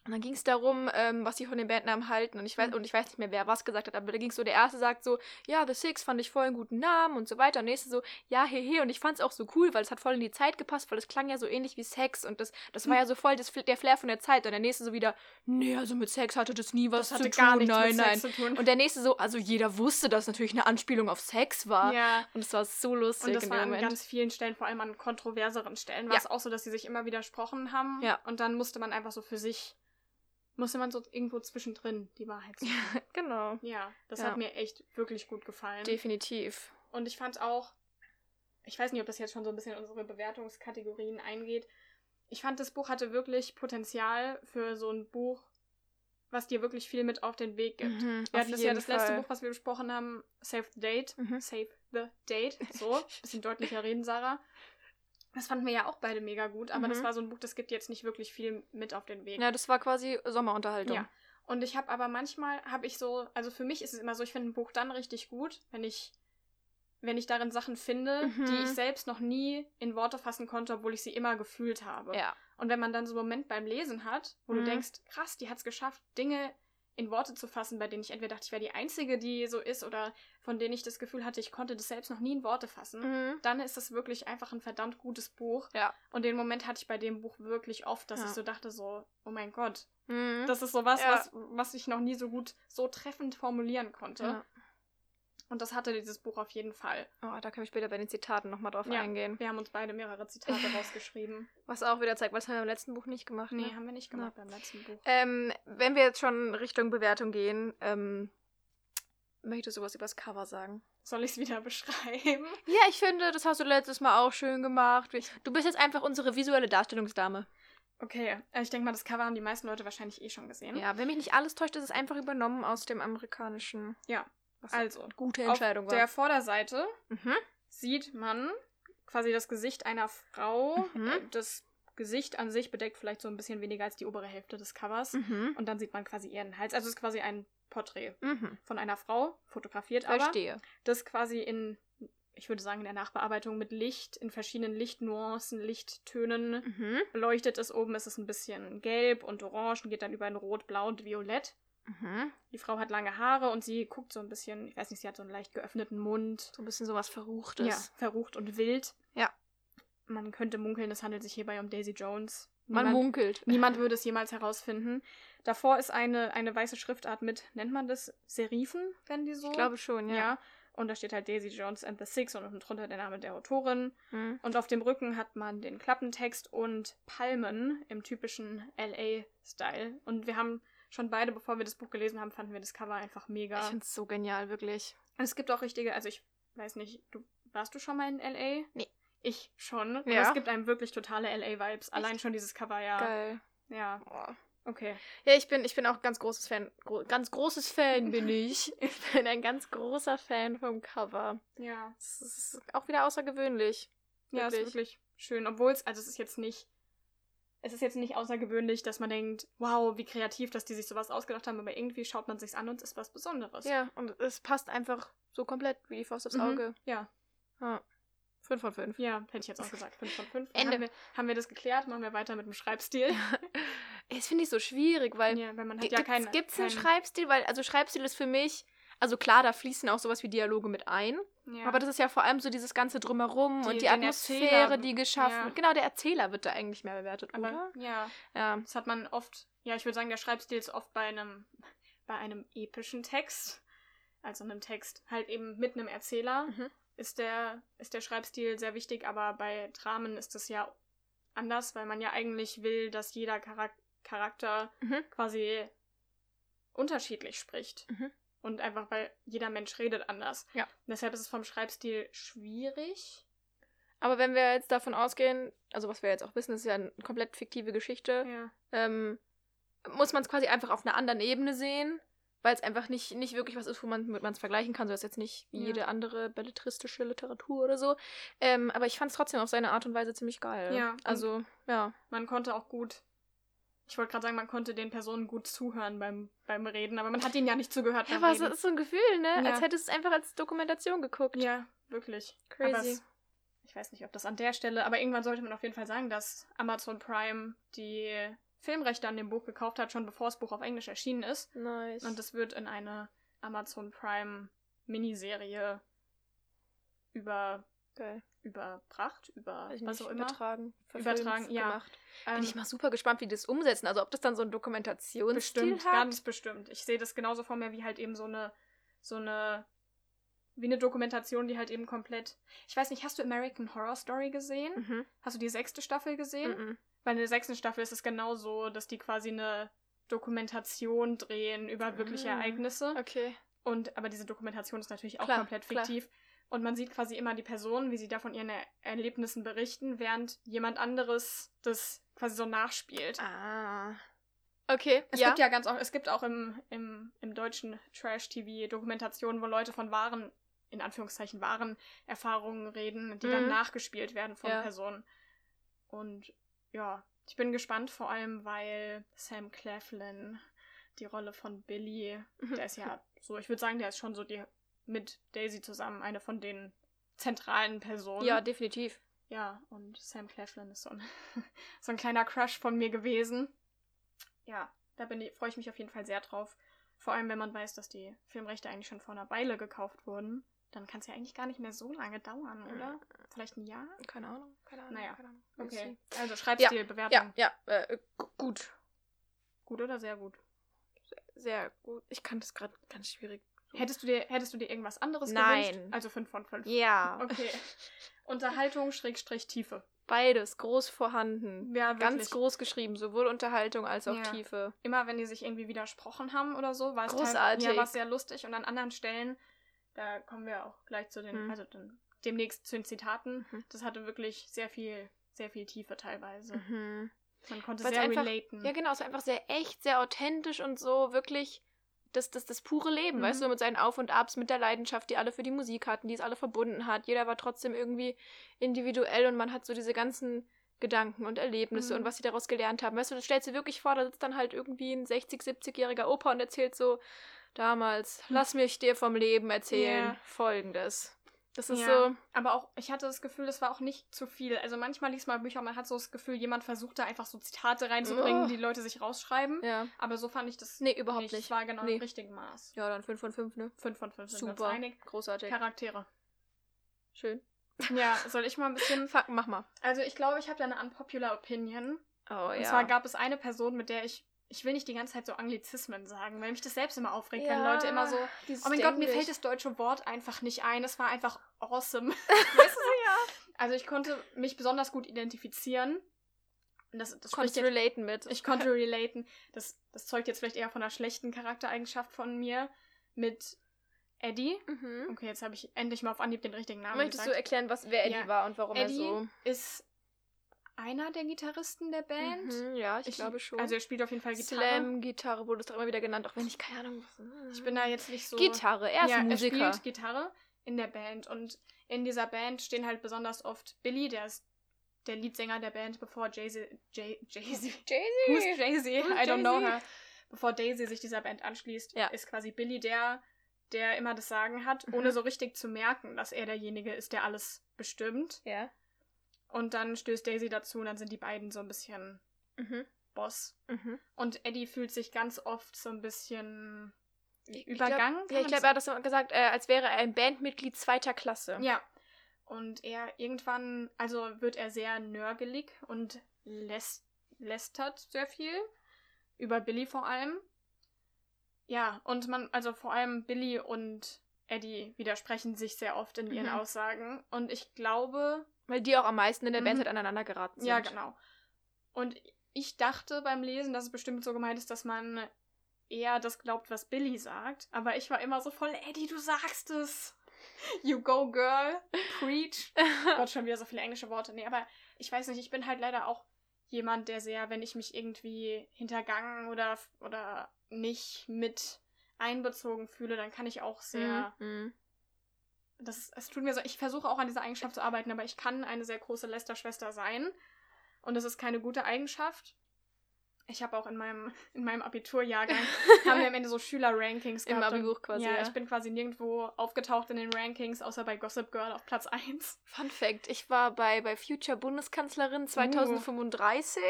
Und dann ging es darum, ähm, was sie von den Bandnamen halten. Und ich weiß, Mhm. und ich weiß nicht mehr, wer was gesagt hat, aber da ging es so, der erste sagt so, ja, The Six fand ich voll einen guten Namen und so weiter. Und der nächste so, ja, hehe. Und ich fand es auch so cool, weil es hat voll in die Zeit gepasst, weil es klang ja so ähnlich wie Sex. Und das, das war Mhm. ja so voll das, der Flair von der Zeit. Und der nächste so wieder, nee, also mit Sex hatte das nie was das hatte zu tun. gar nichts nein, nein. Tun. Und der nächste so, also jeder wusste, dass natürlich eine Anspielung auf Sex war. ja. Und es war so lustig Und das war an ganz vielen Stellen, vor allem an kontroverseren Stellen, war Ja. es auch so, dass sie sich immer widersprochen haben. Ja. Und dann musste man einfach so für sich, musste man so irgendwo zwischendrin die Wahrheit suchen. genau. ja, das Ja. hat mir echt wirklich gut gefallen. Definitiv. Und ich fand auch, ich weiß nicht, ob das jetzt schon so ein bisschen in unsere Bewertungskategorien eingeht. Ich fand, das Buch hatte wirklich Potenzial für so ein Buch, was dir wirklich viel mit auf den Weg gibt. Mhm, Wir hatten das ja das letzte. Buch, was wir besprochen haben, Save the Date. Mhm. Save the Date. So, bisschen deutlicher reden, Sarah. Das fanden wir ja auch beide mega gut, aber Mhm. das war so ein Buch, das gibt jetzt nicht wirklich viel mit auf den Weg. Ja, das war quasi Sommerunterhaltung. Ja. Und ich habe aber manchmal, habe ich so, also für mich ist es immer so, ich finde ein Buch dann richtig gut, wenn ich wenn ich darin Sachen finde, Mhm. die ich selbst noch nie in Worte fassen konnte, obwohl ich sie immer gefühlt habe. Ja. Und wenn man dann so einen Moment beim Lesen hat, wo du Mhm. denkst, krass, die hat es geschafft, Dinge in Worte zu fassen, bei denen ich entweder dachte, ich wäre die Einzige, die so ist, oder von denen ich das Gefühl hatte, ich konnte das selbst noch nie in Worte fassen, Mhm. dann ist das wirklich einfach ein verdammt gutes Buch. Ja. Und den Moment hatte ich bei dem Buch wirklich oft, dass Ja. ich so dachte, so, oh mein Gott, Mhm. das ist sowas, Ja. was, was ich noch nie so gut, so treffend formulieren konnte. ja. Und das hatte dieses Buch auf jeden Fall. Oh, da können wir später bei den Zitaten nochmal drauf Ja. eingehen. Wir haben uns beide mehrere Zitate rausgeschrieben. Was auch wieder zeigt, was haben wir im letzten Buch nicht gemacht. Nee, Ne? haben wir nicht gemacht beim letzten Buch. Ähm, wenn wir jetzt schon Richtung Bewertung gehen, ähm, möchtest du was über das Cover sagen? Soll ich es wieder beschreiben? Ja, ich finde, das hast du letztes Mal auch schön gemacht. Du bist jetzt einfach unsere visuelle Darstellungsdame. Okay, äh, ich denke mal, das Cover haben die meisten Leute wahrscheinlich eh schon gesehen. Ja, wenn mich nicht alles täuscht, ist es einfach übernommen aus dem amerikanischen. Ja, Was also. gute Auf Entscheidung war. der Vorderseite mhm. sieht man quasi das Gesicht einer Frau. Mhm. Äh, Das Gesicht an sich bedeckt vielleicht so ein bisschen weniger als die obere Hälfte des Covers. Mhm. Und dann sieht man quasi ihren Hals. Also es ist quasi ein Porträt Mhm. von einer Frau, fotografiert aber. Verstehe. Das quasi in, ich würde sagen, in der Nachbearbeitung mit Licht, in verschiedenen Lichtnuancen, Lichttönen Mhm. beleuchtet ist. Oben ist es ein bisschen gelb und orange und geht dann über in rot, blau und violett. Mhm. Die Frau hat lange Haare und sie guckt so ein bisschen, ich weiß nicht, sie hat so einen leicht geöffneten Mund. So ein bisschen sowas Verruchtes. Ja, verrucht und wild. Ja. Man könnte munkeln, es handelt sich hierbei um Daisy Jones. Man Niemand, munkelt. niemand würde es jemals herausfinden. Davor ist eine, eine weiße Schriftart mit, nennt man das Serifen, wenn die so? Ich glaube schon, ja. ja. Und da steht halt Daisy Jones and the Six und unten drunter der Name der Autorin. Mhm. Und auf dem Rücken hat man den Klappentext und Palmen im typischen LA-Style. Und wir haben schon beide, bevor wir das Buch gelesen haben, fanden wir das Cover einfach mega. Ich finde es so genial, wirklich. Und es gibt auch richtige, also ich weiß nicht, du warst du schon mal in LA? Nee. Ich schon. Und Ja. es gibt einem wirklich totale LA-Vibes. Allein schon dieses Cover, ja. Geil. Ja, Boah. Okay. Ja, ich bin, ich bin auch ganz großes Fan. Gro ganz großes Fan bin ich. Ich bin ein ganz großer Fan vom Cover. Ja. Es ist auch wieder außergewöhnlich. Ja, ist Wirklich. schön. Obwohl es, also es ist jetzt nicht, es ist jetzt nicht außergewöhnlich, dass man denkt, wow, wie kreativ, dass die sich sowas ausgedacht haben, aber irgendwie schaut man sich's an und es ist was Besonderes. Ja, und es passt einfach so komplett wie die Faust aufs Mhm. Auge. Ja, Ja. Fünf von fünf. ja, hätte ich jetzt auch gesagt. 5 von 5. Ende. Haben wir, haben wir das geklärt? Machen wir weiter mit dem Schreibstil. Das finde ich so schwierig, weil ja, weil man hat ja gibt's, keinen. gibt's einen keinen- Schreibstil? Weil, also Schreibstil ist für mich, also klar, da fließen auch sowas wie Dialoge mit ein. Ja. Aber das ist ja vor allem so dieses ganze Drumherum Die- und die Atmosphäre, Erzähler, die geschaffen ja. wird. Genau, der Erzähler wird da eigentlich mehr bewertet, aber oder? ja, Ja. das hat man oft. Ja, ich würde sagen, der Schreibstil ist oft bei einem, bei einem epischen Text, also einem Text halt eben mit einem Erzähler, Mhm. ist der, ist der Schreibstil sehr wichtig, aber bei Dramen ist es ja anders, weil man ja eigentlich will, dass jeder Charak Charakter Mhm. quasi unterschiedlich spricht. Mhm. Und einfach, weil jeder Mensch redet anders. Ja. Deshalb ist es vom Schreibstil schwierig. Aber wenn wir jetzt davon ausgehen, also was wir jetzt auch wissen, ist ja eine komplett fiktive Geschichte, Ja. ähm, muss man es quasi einfach auf einer anderen Ebene sehen, weil es einfach nicht, nicht wirklich was ist, wo man es vergleichen kann. So ist jetzt nicht wie Ja. jede andere belletristische Literatur oder so. Ähm, aber ich fand es trotzdem auf seine Art und Weise ziemlich geil. Ja, Also, ja. Man konnte auch gut. Ich wollte gerade sagen, man konnte den Personen gut zuhören beim, beim Reden, aber man hat ihnen ja nicht zugehört Ja, aber es ist so ein Gefühl, ne? Ja. Als hättest du es einfach als Dokumentation geguckt. Ja, wirklich. Crazy. Es, ich weiß nicht, ob das an der Stelle, aber irgendwann sollte man auf jeden Fall sagen, dass Amazon Prime die Filmrechte an dem Buch gekauft hat, schon bevor das Buch auf Englisch erschienen ist. Nice. Und das wird in eine Amazon Prime Miniserie über, geil. überbracht, über ich was auch immer. übertragen. Übertragen, ja. Gemacht. Ähm, Bin ich mal super gespannt, wie die das umsetzen. Also ob das dann so ein Dokumentationsstil bestimmt, hat. ganz bestimmt. Ich sehe das genauso vor mir wie halt eben so eine, so eine, wie eine Dokumentation, die halt eben komplett. Ich weiß nicht, hast du American Horror Story gesehen? Mhm. Hast du die sechste Staffel gesehen? Mhm. Weil in der sechsten Staffel ist es genau so, dass die quasi eine Dokumentation drehen über wirkliche Ah. Ereignisse. Okay. Und aber diese Dokumentation ist natürlich auch Klar, komplett klar. Und man sieht quasi immer die Personen, wie sie da von ihren er Erlebnissen berichten, während jemand anderes das quasi so nachspielt. Ah. Okay. Es ja. gibt ja ganz auch, es gibt auch im, im, im deutschen Trash-TV Dokumentationen, wo Leute von wahren, in Anführungszeichen wahren Erfahrungen reden, die dann Mhm. nachgespielt werden von Ja. Personen. Und ja, ich bin gespannt, vor allem weil Sam Claflin die Rolle von Billy, Mhm. der ist ja so, ich würde sagen, der ist schon so die mit Daisy zusammen eine von den zentralen Personen. Ja, definitiv. Ja, und Sam Claflin ist so ein, so ein kleiner Crush von mir gewesen. Ja, da freue ich mich auf jeden Fall sehr drauf. Vor allem, wenn man weiß, dass die Filmrechte eigentlich schon vor einer Weile gekauft wurden. Dann kann es ja eigentlich gar nicht mehr so lange dauern, oder? Vielleicht ein Jahr? Keine Ahnung. Keine Ahnung. Naja. Keine Ahnung. Okay. Also Schreibstil, Ja, Bewertung. Ja, ja, äh, gu- gut. Gut oder sehr gut? Sehr gut. Ich kann das gerade ganz schwierig. Hättest du dir, hättest du dir irgendwas anderes Nein. gewünscht? Also 5 von 5. Ja. Okay. Unterhaltung, Schrägstrich, Tiefe. Beides groß vorhanden. Ja, wirklich. Ganz groß geschrieben, sowohl Unterhaltung als auch Ja. Tiefe. Immer wenn die sich irgendwie widersprochen haben oder so, war es teil- Großartig. ja, war sehr lustig. Und an anderen Stellen, da kommen wir auch gleich zu den, Mhm. also dann demnächst zu den Zitaten. Mhm. Das hatte wirklich sehr viel, sehr viel Tiefe teilweise. Mhm. Man konnte Weil's sehr einfach- relaten. Ja, genau, es war einfach sehr echt, sehr authentisch und so wirklich das, das, das pure Leben, Mhm. weißt du, mit seinen Auf und Abs, mit der Leidenschaft, die alle für die Musik hatten, die es alle verbunden hat. Jeder war trotzdem irgendwie individuell und man hat so diese ganzen Gedanken und Erlebnisse Mhm. und was sie daraus gelernt haben. Weißt du, das stellst du wirklich vor, da sitzt dann halt irgendwie ein 60-, 70-jähriger Opa und erzählt so, damals, lass mich dir vom Leben erzählen, Ja. folgendes. Das ist Ja, so, aber auch, ich hatte das Gefühl, es war auch nicht zu viel. Also manchmal liest man Bücher und man hat so das Gefühl, jemand versucht da einfach so Zitate reinzubringen, Oh. die Leute sich rausschreiben. ja. Aber so fand ich das Nee, überhaupt nicht. nicht. War genau Nee. im richtigen Maß. Ja, dann 5 von 5, ne? 5 von 5 sind wir uns Super. einig. Großartig. Charaktere. Schön. Ja, soll ich mal ein bisschen... Fuck, mach mal. Also ich glaube, ich habe da eine unpopular Opinion. Oh Und ja. zwar gab es eine Person, mit der ich... Ich will nicht die ganze Zeit so Anglizismen sagen, weil mich das selbst immer aufregt, wenn Leute immer so... Oh mein Gott, mir fällt das deutsche Wort einfach nicht ein. Es war einfach awesome. weißt du? ja. Also ich konnte mich besonders gut identifizieren. Und das, das Konntest jetzt, relaten mit. ich konnte relaten. Das, das zeugt jetzt vielleicht eher von einer schlechten Charaktereigenschaft von mir. Mit Eddie. Mhm. Okay, jetzt habe ich endlich mal auf Anhieb den richtigen Namen Möchtest du gesagt. erklären, was wer Eddie Ja. war und warum Eddie er so. ist einer der Gitarristen der Band. Mhm, ja, ich, glaube schon. Also er spielt auf jeden Fall Gitarre. Slam-Gitarre wurde es doch immer wieder genannt, auch wenn ich keine Ahnung was. Ich bin da jetzt nicht so... Gitarre, er ist ja, Musiker. Er spielt Gitarre in der Band und in dieser Band stehen halt besonders oft Billy, der ist der Leadsänger der Band, bevor Jay-Z, Jay, Jay-Z, who's Jay-Z. Jay-Z? I don't know her. Bevor Daisy sich dieser Band anschließt, Ja. ist quasi Billy der, der immer das Sagen hat, Mhm. ohne so richtig zu merken, dass er derjenige ist, der alles bestimmt. Ja. Und dann stößt Daisy dazu und dann sind die beiden so ein bisschen Mhm. Boss. Mhm. Und Eddie fühlt sich ganz oft so ein bisschen übergangen. Glaub, ja, ich glaube, er hat das so gesagt, äh, als wäre er ein Bandmitglied zweiter Klasse. Ja. Und er irgendwann, also wird er sehr nörgelig und läs lästert sehr viel. Über Billy vor allem. Ja, und man, also vor allem Billy und Eddie widersprechen sich sehr oft in ihren Mhm. Aussagen. Und ich glaube, Weil die auch am meisten in der Mhm. Band halt aneinander geraten sind. ja, genau. Und ich dachte beim Lesen, dass es bestimmt so gemeint ist, dass man eher das glaubt, was Billy sagt. Aber ich war immer so voll, Eddie, du sagst es. You go, girl. Preach. Gott, schon wieder so viele englische Worte. Nee, aber ich weiß nicht, ich bin halt leider auch jemand, der sehr, wenn ich mich irgendwie hintergangen oder, oder nicht mit einbezogen fühle, dann kann ich auch sehr. Mhm. Das, es tut mir so, ich versuche auch an dieser Eigenschaft zu arbeiten, aber ich kann eine sehr große Lästerschwester sein. Und das ist keine gute Eigenschaft. Ich habe auch in meinem, in meinem Abiturjahrgang, haben wir am Ende so Schüler-Rankings Im gehabt. und- Abi-Buch quasi, Ja, ja. ich bin quasi nirgendwo aufgetaucht in den Rankings, außer bei Gossip Girl auf Platz 1. Fun Fact: Ich war bei, bei Future Uh. Bundeskanzlerin 2035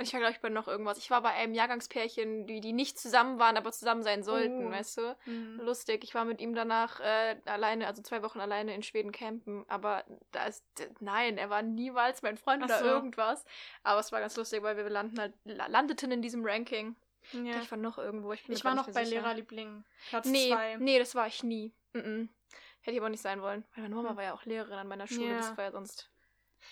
und ich war, glaube ich, bei noch irgendwas. Ich war bei einem Jahrgangspärchen, die, die nicht zusammen waren, aber zusammen sein sollten, Oh. weißt du? Mhm. Lustig. Ich war mit ihm danach äh, alleine, also zwei Wochen alleine in Schweden campen. Aber da ist. Nein, er war niemals mein Freund Ach oder so. irgendwas. Aber es war ganz lustig, weil wir landen halt, la- landeten in diesem Ranking. Ja. Ich war noch irgendwo. Ich, bin Ich war noch bei sicher. Lehrerliebling. Platz Nee, 2. nee, das war ich nie. Mhm. Hätte ich aber nicht sein wollen. Weil meine Mama Hm. war ja auch Lehrerin an meiner Schule. Ja. Das war ja sonst.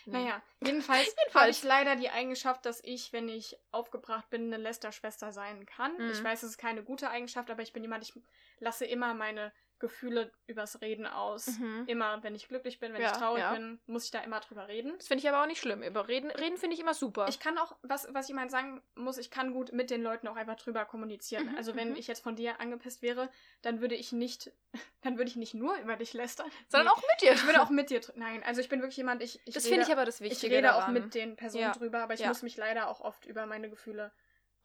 Naja, jedenfalls, Jedenfalls. habe ich leider die Eigenschaft, dass ich, wenn ich aufgebracht bin, eine Lästerschwester sein kann. Mhm. Ich weiß, es ist keine gute Eigenschaft, aber ich bin jemand, ich lasse immer meine Gefühle übers Reden aus. Mhm. Immer, wenn ich glücklich bin, wenn Ja, ich traurig ja. bin, muss ich da immer drüber reden. Das finde ich aber auch nicht schlimm. Über Reden, Reden finde ich immer super. Ich kann auch, was, was ich mal sagen muss, ich kann gut mit den Leuten auch einfach drüber kommunizieren. Mhm, also wenn mhm. ich jetzt von dir angepisst wäre, dann würde ich nicht, dann würde ich nicht nur über dich lästern. Sondern Nee, auch mit dir. Ich würde auch mit dir, dr- nein, also ich bin wirklich jemand, ich, ich das rede- finde ich aber das ich Wichtige rede auch daran. mit den Personen Ja. drüber, aber ich muss mich leider auch oft über meine Gefühle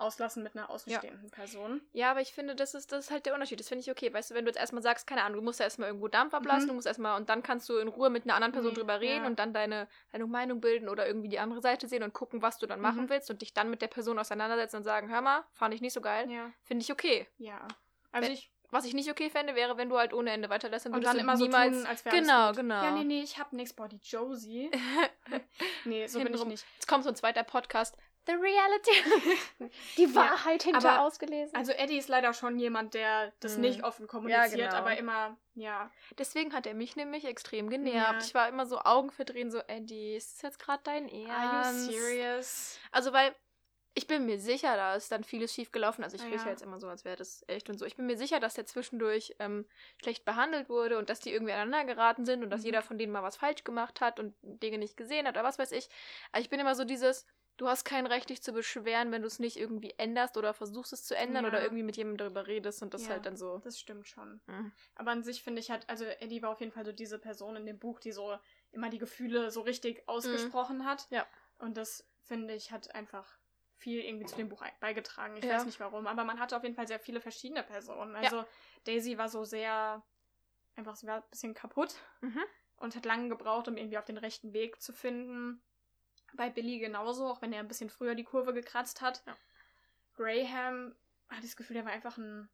auslassen mit einer außenstehenden Person. Ja, aber ich finde, das ist, das ist halt der Unterschied. Das finde ich okay. Weißt du, wenn du jetzt erstmal sagst, keine Ahnung, du musst ja erstmal irgendwo Dampf ablassen, Mhm. du musst erstmal und dann kannst du in Ruhe mit einer anderen Person Nee, drüber reden ja. und dann deine, deine Meinung bilden oder irgendwie die andere Seite sehen und gucken, was du dann machen Mhm. willst und dich dann mit der Person auseinandersetzen und sagen, hör mal, fand ich nicht so geil. Ja. Finde ich okay. Ja. Also Wenn- ich Was ich nicht okay fände, wäre, wenn du halt ohne Ende weiterlässt und, und dann immer so niemals. tun, als wäre genau, gut. genau. Ja, nee, nee, ich hab nix. Boah, die Josie. nee, so bin ich nicht. Jetzt kommt so ein zweiter Podcast. The Reality. Die Ja, Wahrheit hinter aber- ausgelesen. Also Eddie ist leider schon jemand, der das Mhm. nicht offen kommuniziert, genau. aber immer, ja. Deswegen hat er mich nämlich extrem genervt. Ja. Ich war immer so Augen verdrehen, so, Eddie, ist das jetzt gerade dein Ernst? Are you serious? Also, weil ich bin mir sicher, da ist dann vieles schiefgelaufen. Also, ich Ah, rede ja ja. jetzt immer so, als wäre das echt und so. Ich bin mir sicher, dass der zwischendurch ähm, schlecht behandelt wurde und dass die irgendwie aneinander geraten sind und dass Mhm. jeder von denen mal was falsch gemacht hat und Dinge nicht gesehen hat oder was weiß ich. Aber ich bin immer so dieses. Du hast kein Recht, dich zu beschweren, wenn du es nicht irgendwie änderst oder versuchst es zu ändern Ja. oder irgendwie mit jemandem darüber redest und das Ja. halt dann so. Das stimmt schon. Mhm. Aber an sich finde ich halt, also Eddie war auf jeden Fall so diese Person in dem Buch, die so immer die Gefühle so richtig ausgesprochen hat. Ja. Und das, finde ich, hat einfach viel irgendwie zu dem Buch beigetragen. Ich Ja. weiß nicht warum, aber man hatte auf jeden Fall sehr viele verschiedene Personen. Also Daisy war so sehr, einfach, sie war ein bisschen kaputt Mhm. und hat lange gebraucht, um irgendwie auf den rechten Weg zu finden. Bei Billy genauso, auch wenn er ein bisschen früher die Kurve gekratzt hat. Ja. Graham hatte das Gefühl, er war einfach ein,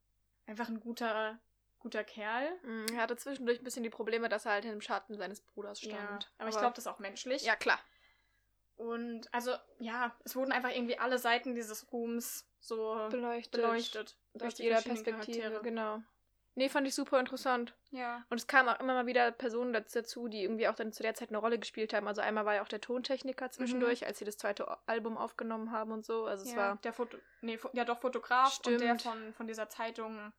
einfach ein guter, guter Kerl. Mhm, Er hatte zwischendurch ein bisschen die Probleme, dass er halt im Schatten seines Bruders Ja, stand. aber, ich glaube, das ist auch menschlich. Ja, klar. Und also, ja, es wurden einfach irgendwie alle Seiten dieses Ruhms so Beleuchtet. beleuchtet. Durch jeder Perspektive, genau. Nee, fand ich super interessant. Ja. Und es kamen auch immer mal wieder Personen daz- dazu, die irgendwie auch dann zu der Zeit eine Rolle gespielt haben. Also einmal war ja auch der Tontechniker zwischendurch, als sie das zweite Album aufgenommen haben und so. Also es ja, war. der Foto, nee, ja doch Fotograf und der Stimmt. von, von dieser Zeitung,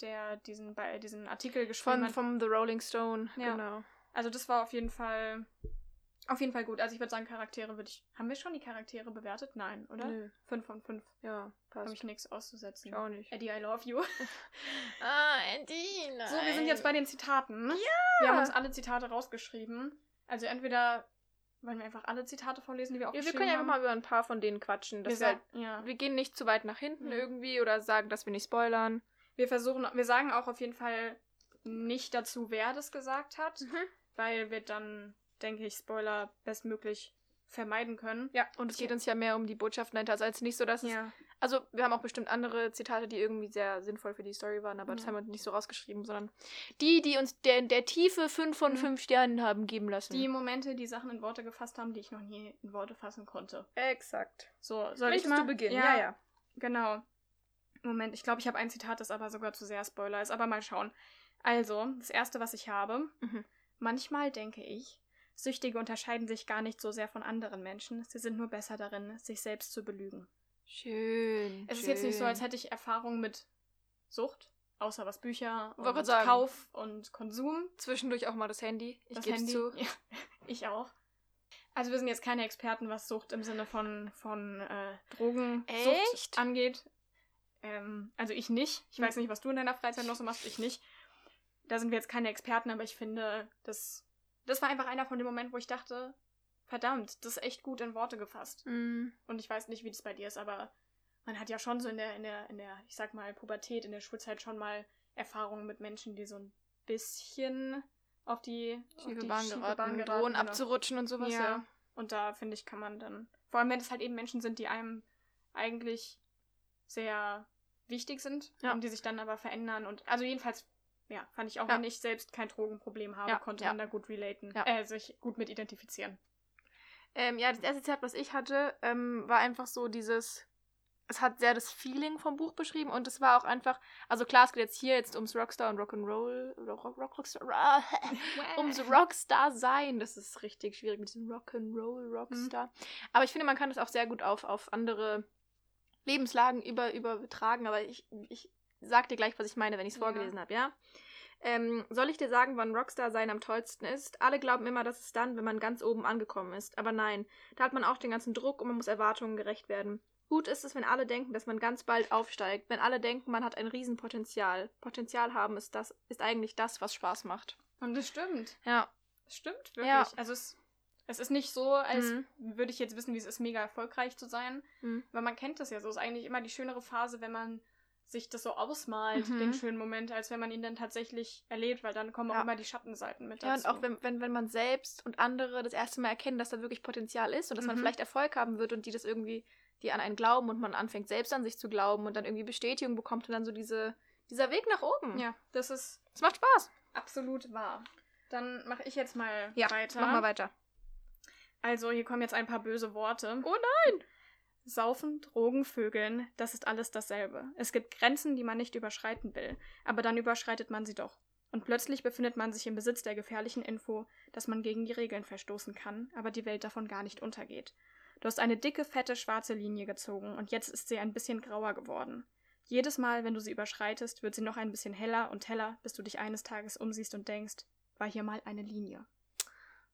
der diesen bei diesen Artikel geschrieben Von, hat. vom The Rolling Stone, Ja. genau. Also das war auf jeden Fall auf jeden Fall gut. Also ich würde sagen, Charaktere würde ich. Haben wir schon die Charaktere bewertet? Nein, oder? Nö. Fünf von fünf. Ja, Habe passt. ich nichts auszusetzen. Ich auch nicht. Eddie, I love you. Ah, Eddie, nein. So, wir sind jetzt bei den Zitaten. Ja! Wir haben uns alle Zitate rausgeschrieben. Also entweder wollen wir einfach alle Zitate vorlesen, die wir Ja, wir können ja einfach mal über ein paar von denen quatschen. wir, halt, ja. wir gehen nicht zu weit nach hinten Mhm. irgendwie oder sagen, dass wir nicht spoilern. wir versuchen, wir sagen auch auf jeden Fall nicht dazu, wer das gesagt hat, Mhm. weil wir dann, denke ich, Spoiler bestmöglich vermeiden können. Ja, und es geht uns ja mehr um die Botschaften dahinter. Also als nicht so, dass es. Ja. Also, wir haben auch bestimmt andere Zitate, die irgendwie sehr sinnvoll für die Story waren, aber das Ja. haben wir nicht so rausgeschrieben, sondern die, die uns der, der Tiefe 5 von Mhm. 5 Sternen haben geben lassen. Die Momente, die Sachen in Worte gefasst haben, die ich noch nie in Worte fassen konnte. Exakt. So, soll ich Möchtest mal? du beginnen? Ja, ja. Genau. Moment, ich glaube, ich habe ein Zitat, das aber sogar zu sehr Spoiler ist, aber mal schauen. Also, das erste, was ich habe. Mhm. Manchmal denke ich, Süchtige unterscheiden sich gar nicht so sehr von anderen Menschen. Sie sind nur besser darin, sich selbst zu belügen. Schön. Es ist jetzt nicht so, als hätte ich Erfahrung mit Sucht, außer was Bücher und sagen. Kauf und Konsum. Zwischendurch auch mal das Handy. Ich das Handy. zu. Ja, ich auch. Also wir sind jetzt keine Experten, was Sucht im Sinne von, von äh, Drogensucht Echt? angeht. Ähm, also ich nicht. Ich Hm. weiß nicht, was du in deiner Freizeit noch so machst. Ich nicht. Da sind wir jetzt keine Experten, aber ich finde, das, das war einfach einer von den Momenten, wo ich dachte, verdammt, das ist echt gut in Worte gefasst. Mhm. Und ich weiß nicht, wie das bei dir ist, aber man hat ja schon so in der, in der, in der, ich sag mal, Pubertät, in der Schulzeit schon mal Erfahrungen mit Menschen, die so ein bisschen auf die Schiefe Bahn Bahn geraten, drohen genau. abzurutschen und sowas, Ja. ja. Und da finde ich, kann man dann, vor allem wenn es halt eben Menschen sind, die einem eigentlich sehr wichtig sind Ja. und die sich dann aber verändern und also jedenfalls, ja, fand ich auch, Ja. wenn ich selbst kein Drogenproblem habe, Ja, konnte ja. man da gut relaten, äh, sich gut mit identifizieren. Ähm, ja, das erste Zitat, was ich hatte, ähm, war einfach so dieses. Es hat sehr das Feeling vom Buch beschrieben und es war auch einfach. Also klar, es geht jetzt hier jetzt ums Rockstar und Rock'n'Roll. Rock, Rock, Rock, Rockstar. ums Rockstar sein. Das ist richtig schwierig mit diesem Rock'n'Roll Rockstar. Aber ich finde, man kann das auch sehr gut auf, auf andere Lebenslagen über, übertragen. Aber ich, ich sag dir gleich, was ich meine, wenn ich es Ja. vorgelesen habe, ja? Ähm, soll ich dir sagen, wann Rockstar sein am tollsten ist? Alle glauben immer, dass es dann, wenn man ganz oben angekommen ist. Aber nein, da hat man auch den ganzen Druck und man muss Erwartungen gerecht werden. Gut ist es, wenn alle denken, dass man ganz bald aufsteigt. Wenn alle denken, man hat ein Riesenpotenzial. Potenzial haben ist das, ist eigentlich das, was Spaß macht. Und das stimmt. Ja. Das stimmt wirklich. Ja. Also es Es ist nicht so, als Mhm. würde ich jetzt wissen, wie es ist, mega erfolgreich zu sein. Mhm. Weil man kennt das ja so. Es ist eigentlich immer die schönere Phase, wenn man sich das so ausmalt, Mhm. den schönen Moment, als wenn man ihn dann tatsächlich erlebt, weil dann kommen auch Ja. immer die Schattenseiten mit Ja, dazu. und auch wenn, wenn, wenn man selbst und andere das erste Mal erkennen, dass da wirklich Potenzial ist und dass man Mhm. vielleicht Erfolg haben wird und die das irgendwie, die an einen glauben und man anfängt selbst an sich zu glauben und dann irgendwie Bestätigung bekommt und dann so diese, dieser Weg nach oben. ja, das ist Es macht Spaß. absolut wahr. Dann mache ich jetzt mal Ja, weiter. mach mal weiter. Also, hier kommen jetzt ein paar böse Worte. Oh nein! Saufen, Drogen, Vögeln, das ist alles dasselbe. Es gibt Grenzen, die man nicht überschreiten will, aber dann überschreitet man sie doch. Und plötzlich befindet man sich im Besitz der gefährlichen Info, dass man gegen die Regeln verstoßen kann, aber die Welt davon gar nicht untergeht. Du hast eine dicke, fette, schwarze Linie gezogen und jetzt ist sie ein bisschen grauer geworden. Jedes Mal, wenn du sie überschreitest, wird sie noch ein bisschen heller und heller, bis du dich eines Tages umsiehst und denkst, war hier mal eine Linie.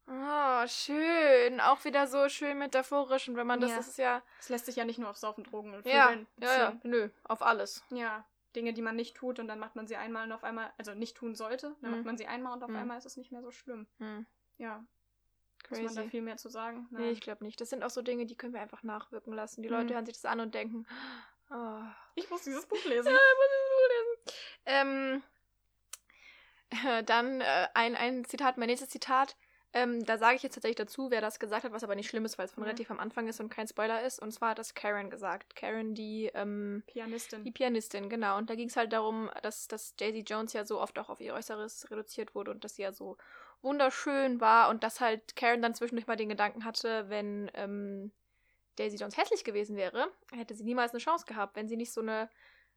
Oh, schön. Auch wieder so schön metaphorisch. Und wenn man das, Ja. das ist ja. Es lässt sich ja nicht nur auf Saufen, Drogen und Ja, ja, ja. Nö, auf alles. Ja, Dinge, die man nicht tut und dann macht man sie einmal und auf einmal, also nicht tun sollte, dann Mhm. macht man sie einmal und auf Mhm. einmal ist es nicht mehr so schlimm. Hm, Ja, muss man da crazy. viel mehr zu sagen? Nee, ich glaube nicht. Das sind auch so Dinge, die können wir einfach nachwirken lassen. Die Mhm. Leute hören sich das an und denken, oh, ich muss dieses Buch lesen. Ja, ich muss es so lesen. Ähm, dann äh, ein, ein Zitat, mein nächstes Zitat. Ähm, da sage ich jetzt tatsächlich dazu, wer das gesagt hat, was aber nicht schlimm ist, weil es von Mhm. relativ am Anfang ist und kein Spoiler ist. Und zwar hat das Karen gesagt. Karen, die, ähm, Pianistin. die Pianistin, genau. Und da ging es halt darum, dass, dass Daisy Jones ja so oft auch auf ihr Äußeres reduziert wurde und dass sie ja so wunderschön war und dass halt Karen dann zwischendurch mal den Gedanken hatte, wenn ähm, Daisy Jones hässlich gewesen wäre, hätte sie niemals eine Chance gehabt. Wenn sie nicht so eine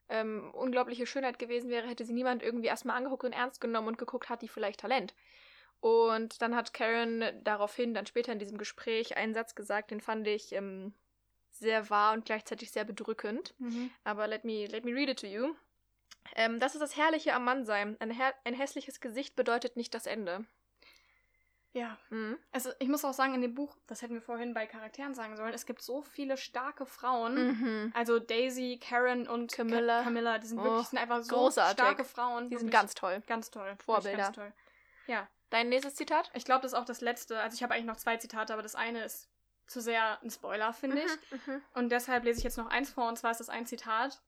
ähm, unglaubliche Schönheit gewesen wäre, hätte sie niemand irgendwie erstmal angeguckt und ernst genommen und geguckt, hat die vielleicht Talent. Und dann hat Karen daraufhin dann später in diesem Gespräch einen Satz gesagt, den fand ich ähm, sehr wahr und gleichzeitig sehr bedrückend. Mhm. Aber let me, let me read it to you. Ähm, das ist das Herrliche am Mannsein. Ein, ein hässliches Gesicht bedeutet nicht das Ende. Ja. Mhm. Also ich muss auch sagen, in dem Buch, das hätten wir vorhin bei Charakteren sagen sollen, es gibt so viele starke Frauen. Mhm. Also Daisy, Karen und Camilla. Ca Camilla, die sind Oh, wirklich sind einfach so großartig. starke Frauen. Die sind ganz toll. ganz toll. Vorbilder. Ganz toll. Ja. Dein nächstes Zitat? Ich glaube, das ist auch das letzte. Also ich habe eigentlich noch zwei Zitate, aber das eine ist zu sehr ein Spoiler, finde ich. Mhm. Und deshalb lese ich jetzt noch eins vor, und zwar ist das ein Zitat.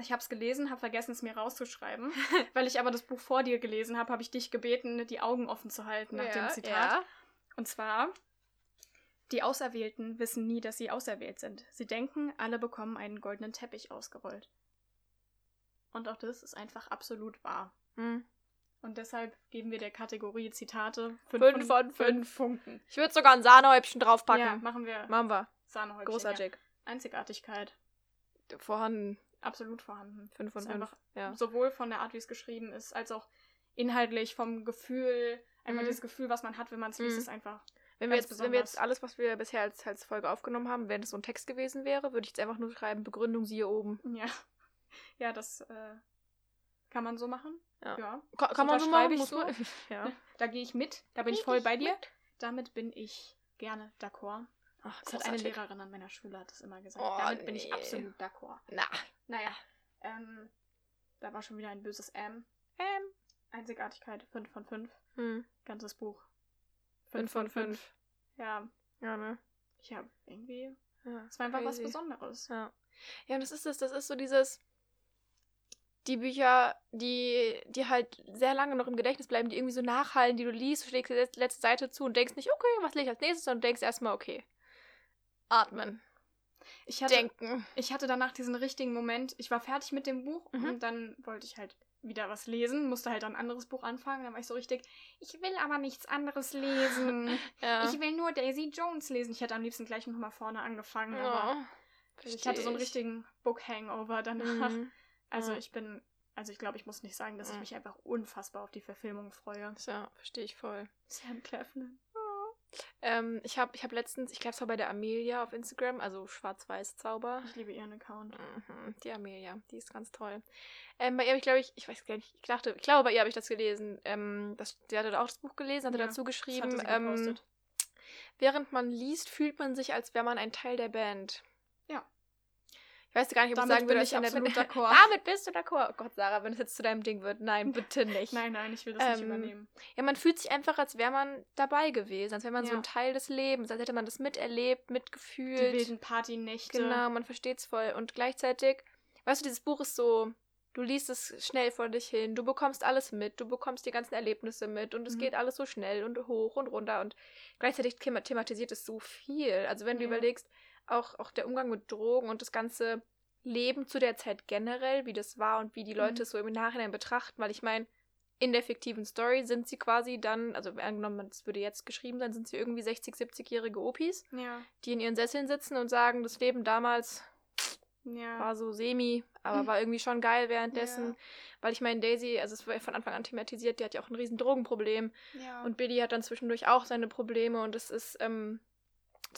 Ich habe es gelesen, habe vergessen, es mir rauszuschreiben. Weil ich aber das Buch vor dir gelesen habe, habe ich dich gebeten, die Augen offen zu halten nach dem Zitat. Ja. Und zwar, die Auserwählten wissen nie, dass sie auserwählt sind. Sie denken, alle bekommen einen goldenen Teppich ausgerollt. Und auch das ist einfach absolut wahr. Mhm. Und deshalb geben wir der Kategorie Zitate Fünf von fünf Punkten. Ich würde sogar ein Sahnehäubchen draufpacken. Ja, machen wir Machen wir. Sahnehäubchen. Großartig. Ja. Einzigartigkeit. Vorhanden. Absolut vorhanden. Fünf von Ist fünf. einfach Ja. sowohl von der Art, wie es geschrieben ist, als auch inhaltlich vom Gefühl, einfach Mhm. dieses Gefühl, was man hat, wenn man es liest, Mhm. ist einfach. Wenn wir, jetzt, wenn wir jetzt alles, was wir bisher als, als Folge aufgenommen haben, wenn es so ein Text gewesen wäre, würde ich jetzt einfach nur schreiben, Begründung siehe oben. Ja, ja, das äh, kann man so machen. Ja. ja. Ka kann man so machen? ich Muss man- ja. Da gehe ich mit. Da bin ich voll bei dir. Damit bin ich gerne d'accord. Ach, Das hat eine. Lehrerin an meiner Schule hat das immer gesagt. Oh, Damit bin ich absolut d'accord. Na. Naja, ähm, da war schon wieder ein böses M. Ähm. Einzigartigkeit 5 von 5. Hm. Ganzes Buch. Fünf von fünf. Ja, Ja, ne? ich habe irgendwie. Ja, Es war einfach was crazy. Besonderes. Ja. Ja, und das ist es, das ist so dieses. Die Bücher, die, die halt sehr lange noch im Gedächtnis bleiben, die irgendwie so nachhallen, die du liest, du schlägst die letz- letzte Seite zu und denkst nicht, okay, was lese ich als nächstes, sondern denkst erstmal, okay. Atmen. Ich hatte, Denken. ich hatte danach diesen richtigen Moment. Ich war fertig mit dem Buch Mhm. und dann wollte ich halt wieder was lesen, musste halt ein anderes Buch anfangen. Dann war ich so richtig, ich will aber nichts anderes lesen. Ja. Ich will nur Daisy Jones lesen. Ich hätte am liebsten gleich nochmal vorne angefangen, aber ja. ich hatte so einen richtigen Book-Hangover danach. Mhm. Also Ja. ich bin, also ich glaube, ich muss nicht sagen, dass ich Mhm. mich einfach unfassbar auf die Verfilmung freue. Ja, verstehe ich voll. Sam Claflin. Ähm, ich habe ich hab letztens, ich glaube, es war bei der Amelia auf Instagram, also Schwarz-Weiß-Zauber. Ich liebe ihren Account. Mhm, die Amelia, die ist ganz toll. Ähm, bei ihr habe ich, glaube ich, ich weiß gar nicht, ich dachte, ich glaube, bei ihr habe ich das gelesen. Ähm, das, sie hatte auch das Buch gelesen, hatte Ja, dazu geschrieben, hatte ähm, während man liest, fühlt man sich, als wäre man ein Teil der Band. Ja. Ich weiß gar nicht, ob ich Damit sagen bin würde, ich dass in der- absolut d'accord. Damit bist du d'accord. Oh Gott, Sarah, wenn es jetzt zu deinem Ding wird. Nein, bitte nicht. Nein, nein, ich will das nicht Ähm, übernehmen. Ja, man fühlt sich einfach, als wäre man dabei gewesen, als wäre man so Ja. ein Teil des Lebens, als hätte man das miterlebt, Die mitgefühlt. wilden Partynächte. Genau, man versteht's voll. Und gleichzeitig, weißt du, dieses Buch ist so, du liest es schnell vor dich hin, du bekommst alles mit, du bekommst die ganzen Erlebnisse mit und es Mhm. geht alles so schnell und hoch und runter und gleichzeitig thema- thematisiert es so viel. Also wenn du Ja. überlegst, auch, auch der Umgang mit Drogen und das ganze Leben zu der Zeit generell, wie das war und wie die Leute Mhm. es so im Nachhinein betrachten, weil ich meine, in der fiktiven Story sind sie quasi dann, also angenommen, es würde jetzt geschrieben sein, sind sie irgendwie 60, 70-jährige Opis, Ja, die in ihren Sesseln sitzen und sagen, das Leben damals ja. war so semi, aber Mhm. war irgendwie schon geil währenddessen. Ja. Weil ich meine, Daisy, also es war ja von Anfang an thematisiert, die hat ja auch ein riesen Drogenproblem. Und Billy hat dann zwischendurch auch seine Probleme und es ist, ähm,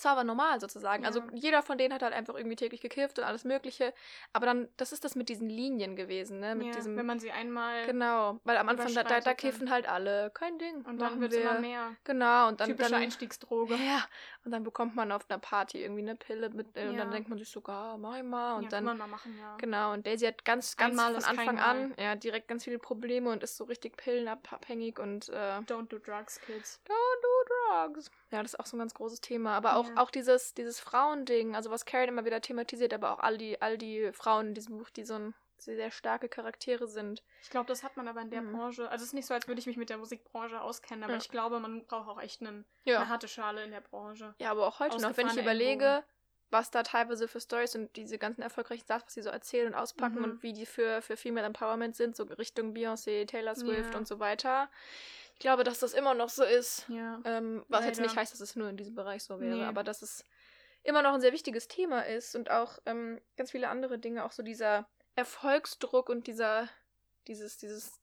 das war aber normal sozusagen. Also Ja. jeder von denen hat halt einfach irgendwie täglich gekifft und alles Mögliche. Aber dann, das ist das mit diesen Linien gewesen, ne? Mit ja, diesem. wenn man sie einmal Genau, weil am Anfang, da, da, da kiffen halt alle. Kein Ding. und dann wird es immer mehr. Genau, und dann. Typische dann Einstiegsdroge. ja, und dann bekommt man auf einer Party irgendwie eine Pille mit, äh, und dann Ja. denkt man sich sogar, mach ich mal. Und ja, dann kann man mal machen, ja. Genau, und Daisy hat ganz, ganz Einmal von Anfang an ja, direkt ganz viele Probleme und ist so richtig pillenabhängig und äh, Don't do drugs, kids. don't do drugs. Ja, das ist auch so ein ganz großes Thema. Aber auch, Ja. auch dieses, dieses Frauending, also was Karen immer wieder thematisiert, aber auch all die, all die Frauen in diesem Buch, die so ein, sehr, starke Charaktere sind. Ich glaube, das hat man aber in der Mhm. Branche. Also es ist nicht so, als würde ich mich mit der Musikbranche auskennen, aber Ja. ich glaube, man braucht auch echt einen, Ja. eine harte Schale in der Branche. Ja, aber auch heute noch, wenn ich überlege, Ellenbogen. was da teilweise für Stories und diese ganzen erfolgreichen Stars, was sie so erzählen und auspacken Mhm. und wie die für, für Female Empowerment sind, so Richtung Beyoncé, Taylor Swift Ja. und so weiter. Ich glaube, dass das immer noch so ist. Ja. Ähm, was jetzt Leider. nicht heißt, dass es nur in diesem Bereich so wäre, Nee. aber dass es immer noch ein sehr wichtiges Thema ist und auch ähm, ganz viele andere Dinge, auch so dieser Erfolgsdruck und dieser, dieses, dieses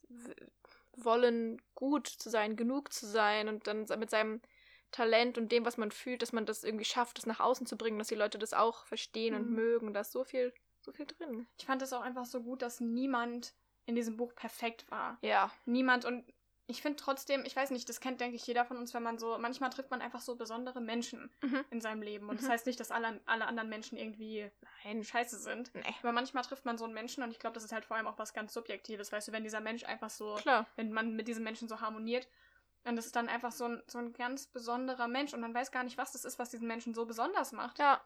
Wollen, gut zu sein, genug zu sein und dann mit seinem Talent und dem, was man fühlt, dass man das irgendwie schafft, das nach außen zu bringen, dass die Leute das auch verstehen und Mhm. mögen. Da ist so viel, so viel drin. Ich fand es auch einfach so gut, dass niemand in diesem Buch perfekt war. Ja. Niemand und ich finde trotzdem, ich weiß nicht, das kennt, denke ich, jeder von uns, wenn man so, manchmal trifft man einfach so besondere Menschen Mhm. in seinem Leben. Und das Mhm. heißt nicht, dass alle, alle anderen Menschen irgendwie nein, scheiße sind. Nee. Aber manchmal trifft man so einen Menschen und ich glaube, das ist halt vor allem auch was ganz Subjektives. Weißt du, wenn dieser Mensch einfach so, Klar. wenn man mit diesem Menschen so harmoniert, dann ist es dann einfach so ein, so ein ganz besonderer Mensch und man weiß gar nicht, was das ist, was diesen Menschen so besonders macht. Ja.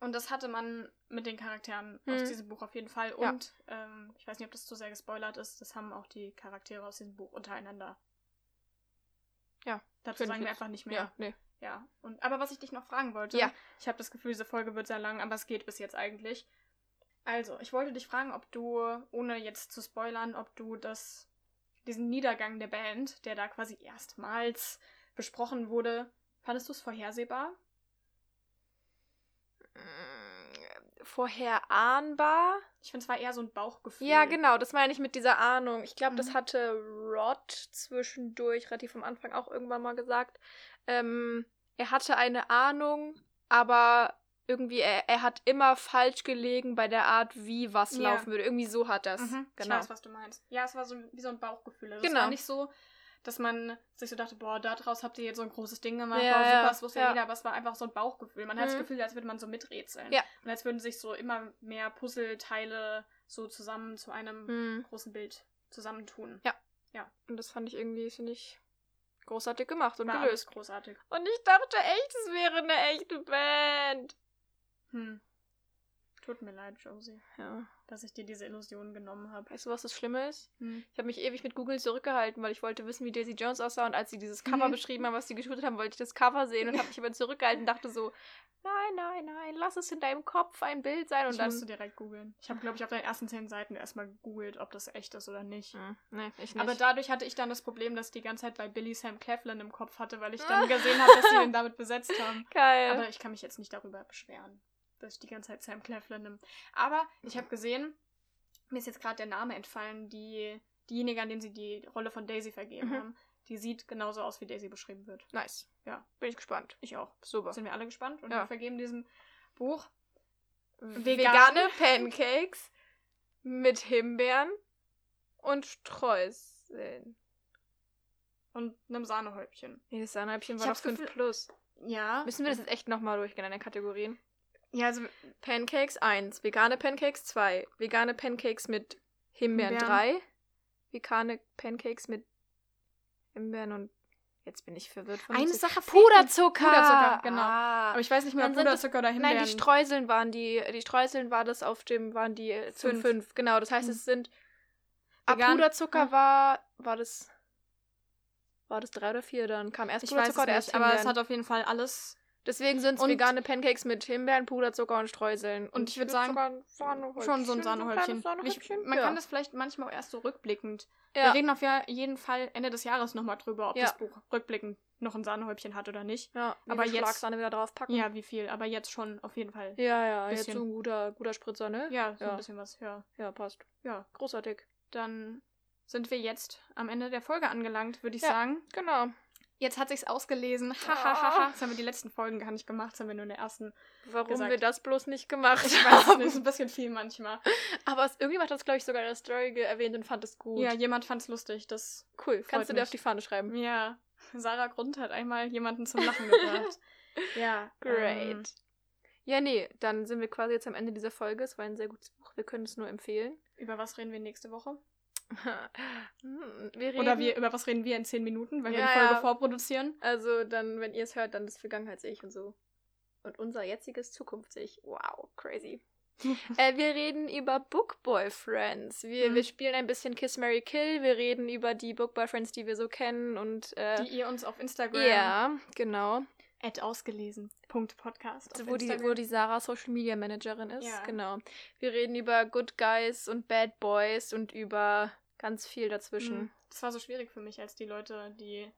Und das hatte man mit den Charakteren Mhm. aus diesem Buch auf jeden Fall. Ja. Und ähm, ich weiß nicht, ob das zu sehr gespoilert ist, das haben auch die Charaktere aus diesem Buch untereinander. Ja, Dazu sagen wir einfach nicht mehr. Ja, nee. Ja. Und, aber was ich dich noch fragen wollte, Ja. ich habe das Gefühl, diese Folge wird sehr lang, aber es geht bis jetzt eigentlich. Also, ich wollte dich fragen, ob du, ohne jetzt zu spoilern, ob du das, diesen Niedergang der Band, der da quasi erstmals besprochen wurde, fandest du es vorhersehbar? Mm, Vorher ahnbar. Ich finde, es war eher so ein Bauchgefühl. Ja, genau, das meine ich mit dieser Ahnung. Ich glaube, das Mhm. hatte Rod zwischendurch relativ am Anfang auch irgendwann mal gesagt. Ähm, er hatte eine Ahnung, aber irgendwie, er, er hat immer falsch gelegen bei der Art, wie was Ja. laufen würde. Irgendwie so hat das. Mhm, Ich Genau. weiß, was du meinst. Ja, es war so wie so ein Bauchgefühl. Also Genau. Es war nicht so, dass man sich so dachte, boah, daraus habt ihr jetzt so ein großes Ding gemacht, Ja, boah, super, ja, das wusste ja ja. jeder, aber es war einfach so ein Bauchgefühl. Man hat das Mhm. Gefühl, als würde man so miträtseln. Ja. Und als würden sich so immer mehr Puzzleteile so zusammen zu einem Hm. großen Bild zusammentun. Und das fand ich irgendwie, finde ich, großartig gemacht und War gelöst. großartig. Und ich dachte echt, es wäre eine echte Band. Hm. Tut mir leid, Josie, Ja. dass ich dir diese Illusion genommen habe. Weißt du, was das Schlimme ist? Hm. Ich habe mich ewig mit Google zurückgehalten, weil ich wollte wissen, wie Daisy Jones aussah. Und als sie dieses Cover Mhm. beschrieben haben, was sie geshootet haben, wollte ich das Cover sehen und habe mich aber zurückgehalten und dachte so, nein, nein, nein, lass es in deinem Kopf ein Bild sein. Und Ich dann. musste direkt googeln. Ich habe, glaube ich, auf den ersten zehn Seiten erstmal gegoogelt, ob das echt ist oder nicht. Hm, nee, ich nicht. Aber dadurch hatte ich dann das Problem, dass ich die ganze Zeit bei Billy Sam Cleveland im Kopf hatte, weil ich dann gesehen habe, dass sie ihn damit besetzt haben. Geil. Aber ich kann mich jetzt nicht darüber beschweren, dass ich die ganze Zeit Sam Cleveland nehme. Aber ich habe gesehen, mir ist jetzt gerade der Name entfallen, die diejenige, an den sie die Rolle von Daisy vergeben Mhm. haben, die sieht genauso aus, wie Daisy beschrieben wird. nice. Ja. Bin ich gespannt. Ich auch. Super. Sind wir alle gespannt? Und Ja. wir vergeben diesem Buch Vegane Pancakes mit Himbeeren und Streuseln. und einem Sahnehäubchen. Nee, das Sahnehäubchen war hab's 5 Gefühl- plus. Ja. Müssen wir das jetzt echt nochmal durchgehen in den Kategorien? Ja, also Pancakes 1, vegane Pancakes 2, vegane Pancakes mit Himbeeren Himbeeren. 3, vegane Pancakes mit Himbeeren und jetzt bin ich verwirrt von eine Sache Puderzucker. Puderzucker, genau. Ah. Aber ich weiß nicht mehr, es- Puderzucker oder Himbeeren. Nein, die Streuseln waren die, die Streuseln war das auf dem, waren die äh, Fünf. 5. Genau, das heißt, Hm. es sind, Vegan- Puderzucker hm. war, war das, war das 3 oder 4 dann? Kam erst ich weiß Puderzucker es oder nicht, erst aber es Himbeeren? hat auf jeden Fall alles Deswegen sind es vegane Pancakes mit Himbeeren, Puderzucker und Streuseln. Und ich würd würd sagen, schon so ein Sahnehäubchen. Ich, man ja. kann das vielleicht manchmal auch erst so rückblickend. ja. Wir reden auf jeden Fall Ende des Jahres nochmal drüber, ob Ja. das Buch rückblickend noch ein Sahnehäubchen hat oder nicht. ja, aber aber jetzt jetzt- Schlagsahne wieder draufpacken. Ja, wie viel, aber jetzt schon auf jeden Fall. ja, ja jetzt Bisschen. so ein guter, guter Spritzer, ne? Ja, so ein bisschen was, ja. Ja, passt. Ja, Großartig. dann sind wir jetzt am Ende der Folge angelangt, würde ich Ja. sagen. Genau. Jetzt hat sich's ausgelesen. Ah. Hahaha. Das haben wir die letzten Folgen gar nicht gemacht. Das haben wir nur in der ersten. Warum gesagt. wir das bloß nicht gemacht Ich weiß es nicht, ist ein bisschen viel manchmal. Aber es, irgendjemand hat das, glaube ich, sogar in der Story erwähnt und fand es gut. Ja, jemand fand's lustig. Das, cool. Kannst du dir mich. auf die Fahne schreiben. ja. Sarah Grund hat einmal jemanden zum Lachen gebracht. ja. Great. Ähm, Ja, nee, dann sind wir quasi jetzt am Ende dieser Folge. Es war ein sehr gutes Buch. Wir können es nur empfehlen. über was reden wir nächste Woche? Hm, wir reden, Oder wir, über was reden wir in zehn Minuten, wenn wir Ja, die Folge ja. vorproduzieren? Also dann, wenn ihr es hört, dann das Vergangenheits-Ich und so. Und unser jetziges Zukunfts-Ich. Wow, crazy. äh, wir reden über Book Boyfriends. Wir, Mhm. wir spielen ein bisschen Kiss, Mary Kill. Wir reden über die Book Boyfriends, die wir so kennen. Und äh, Die ihr uns auf Instagram ja, genau. At ausgelesen. Punkt Podcast. Also, wo, die, wo die Sarah Social Media Managerin ist. Ja. Genau. Wir reden über Good Guys und Bad Boys und über ganz viel dazwischen. Mhm. Das war so schwierig für mich, als die Leute die,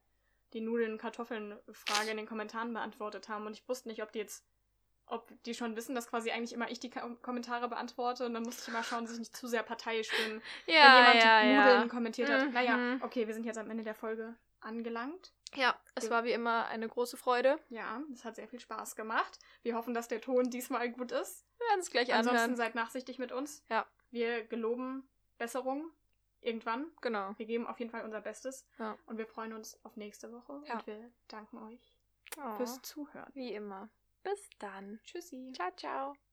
die Nudeln- und Kartoffeln-Frage in den Kommentaren beantwortet haben. Und ich wusste nicht, ob die jetzt, ob die schon wissen, dass quasi eigentlich immer ich die Kommentare beantworte. Und dann musste ich immer schauen, dass ich nicht zu sehr parteiisch bin, wenn jemand die Nudeln kommentiert hat. Mhm. Naja, okay, wir sind jetzt am Ende der Folge angelangt. Ja, es war wie immer eine große Freude. Ja, es hat sehr viel Spaß gemacht. Wir hoffen, dass der Ton diesmal gut ist. Wir werden es gleich Ansonsten anhören. seid nachsichtig mit uns. Ja. Wir geloben Besserung irgendwann. Genau. Wir geben auf jeden Fall unser Bestes. Ja. Und wir freuen uns auf nächste Woche. Ja. Und wir danken euch Oh, fürs Zuhören. wie immer. Bis dann. Tschüssi. Ciao, ciao.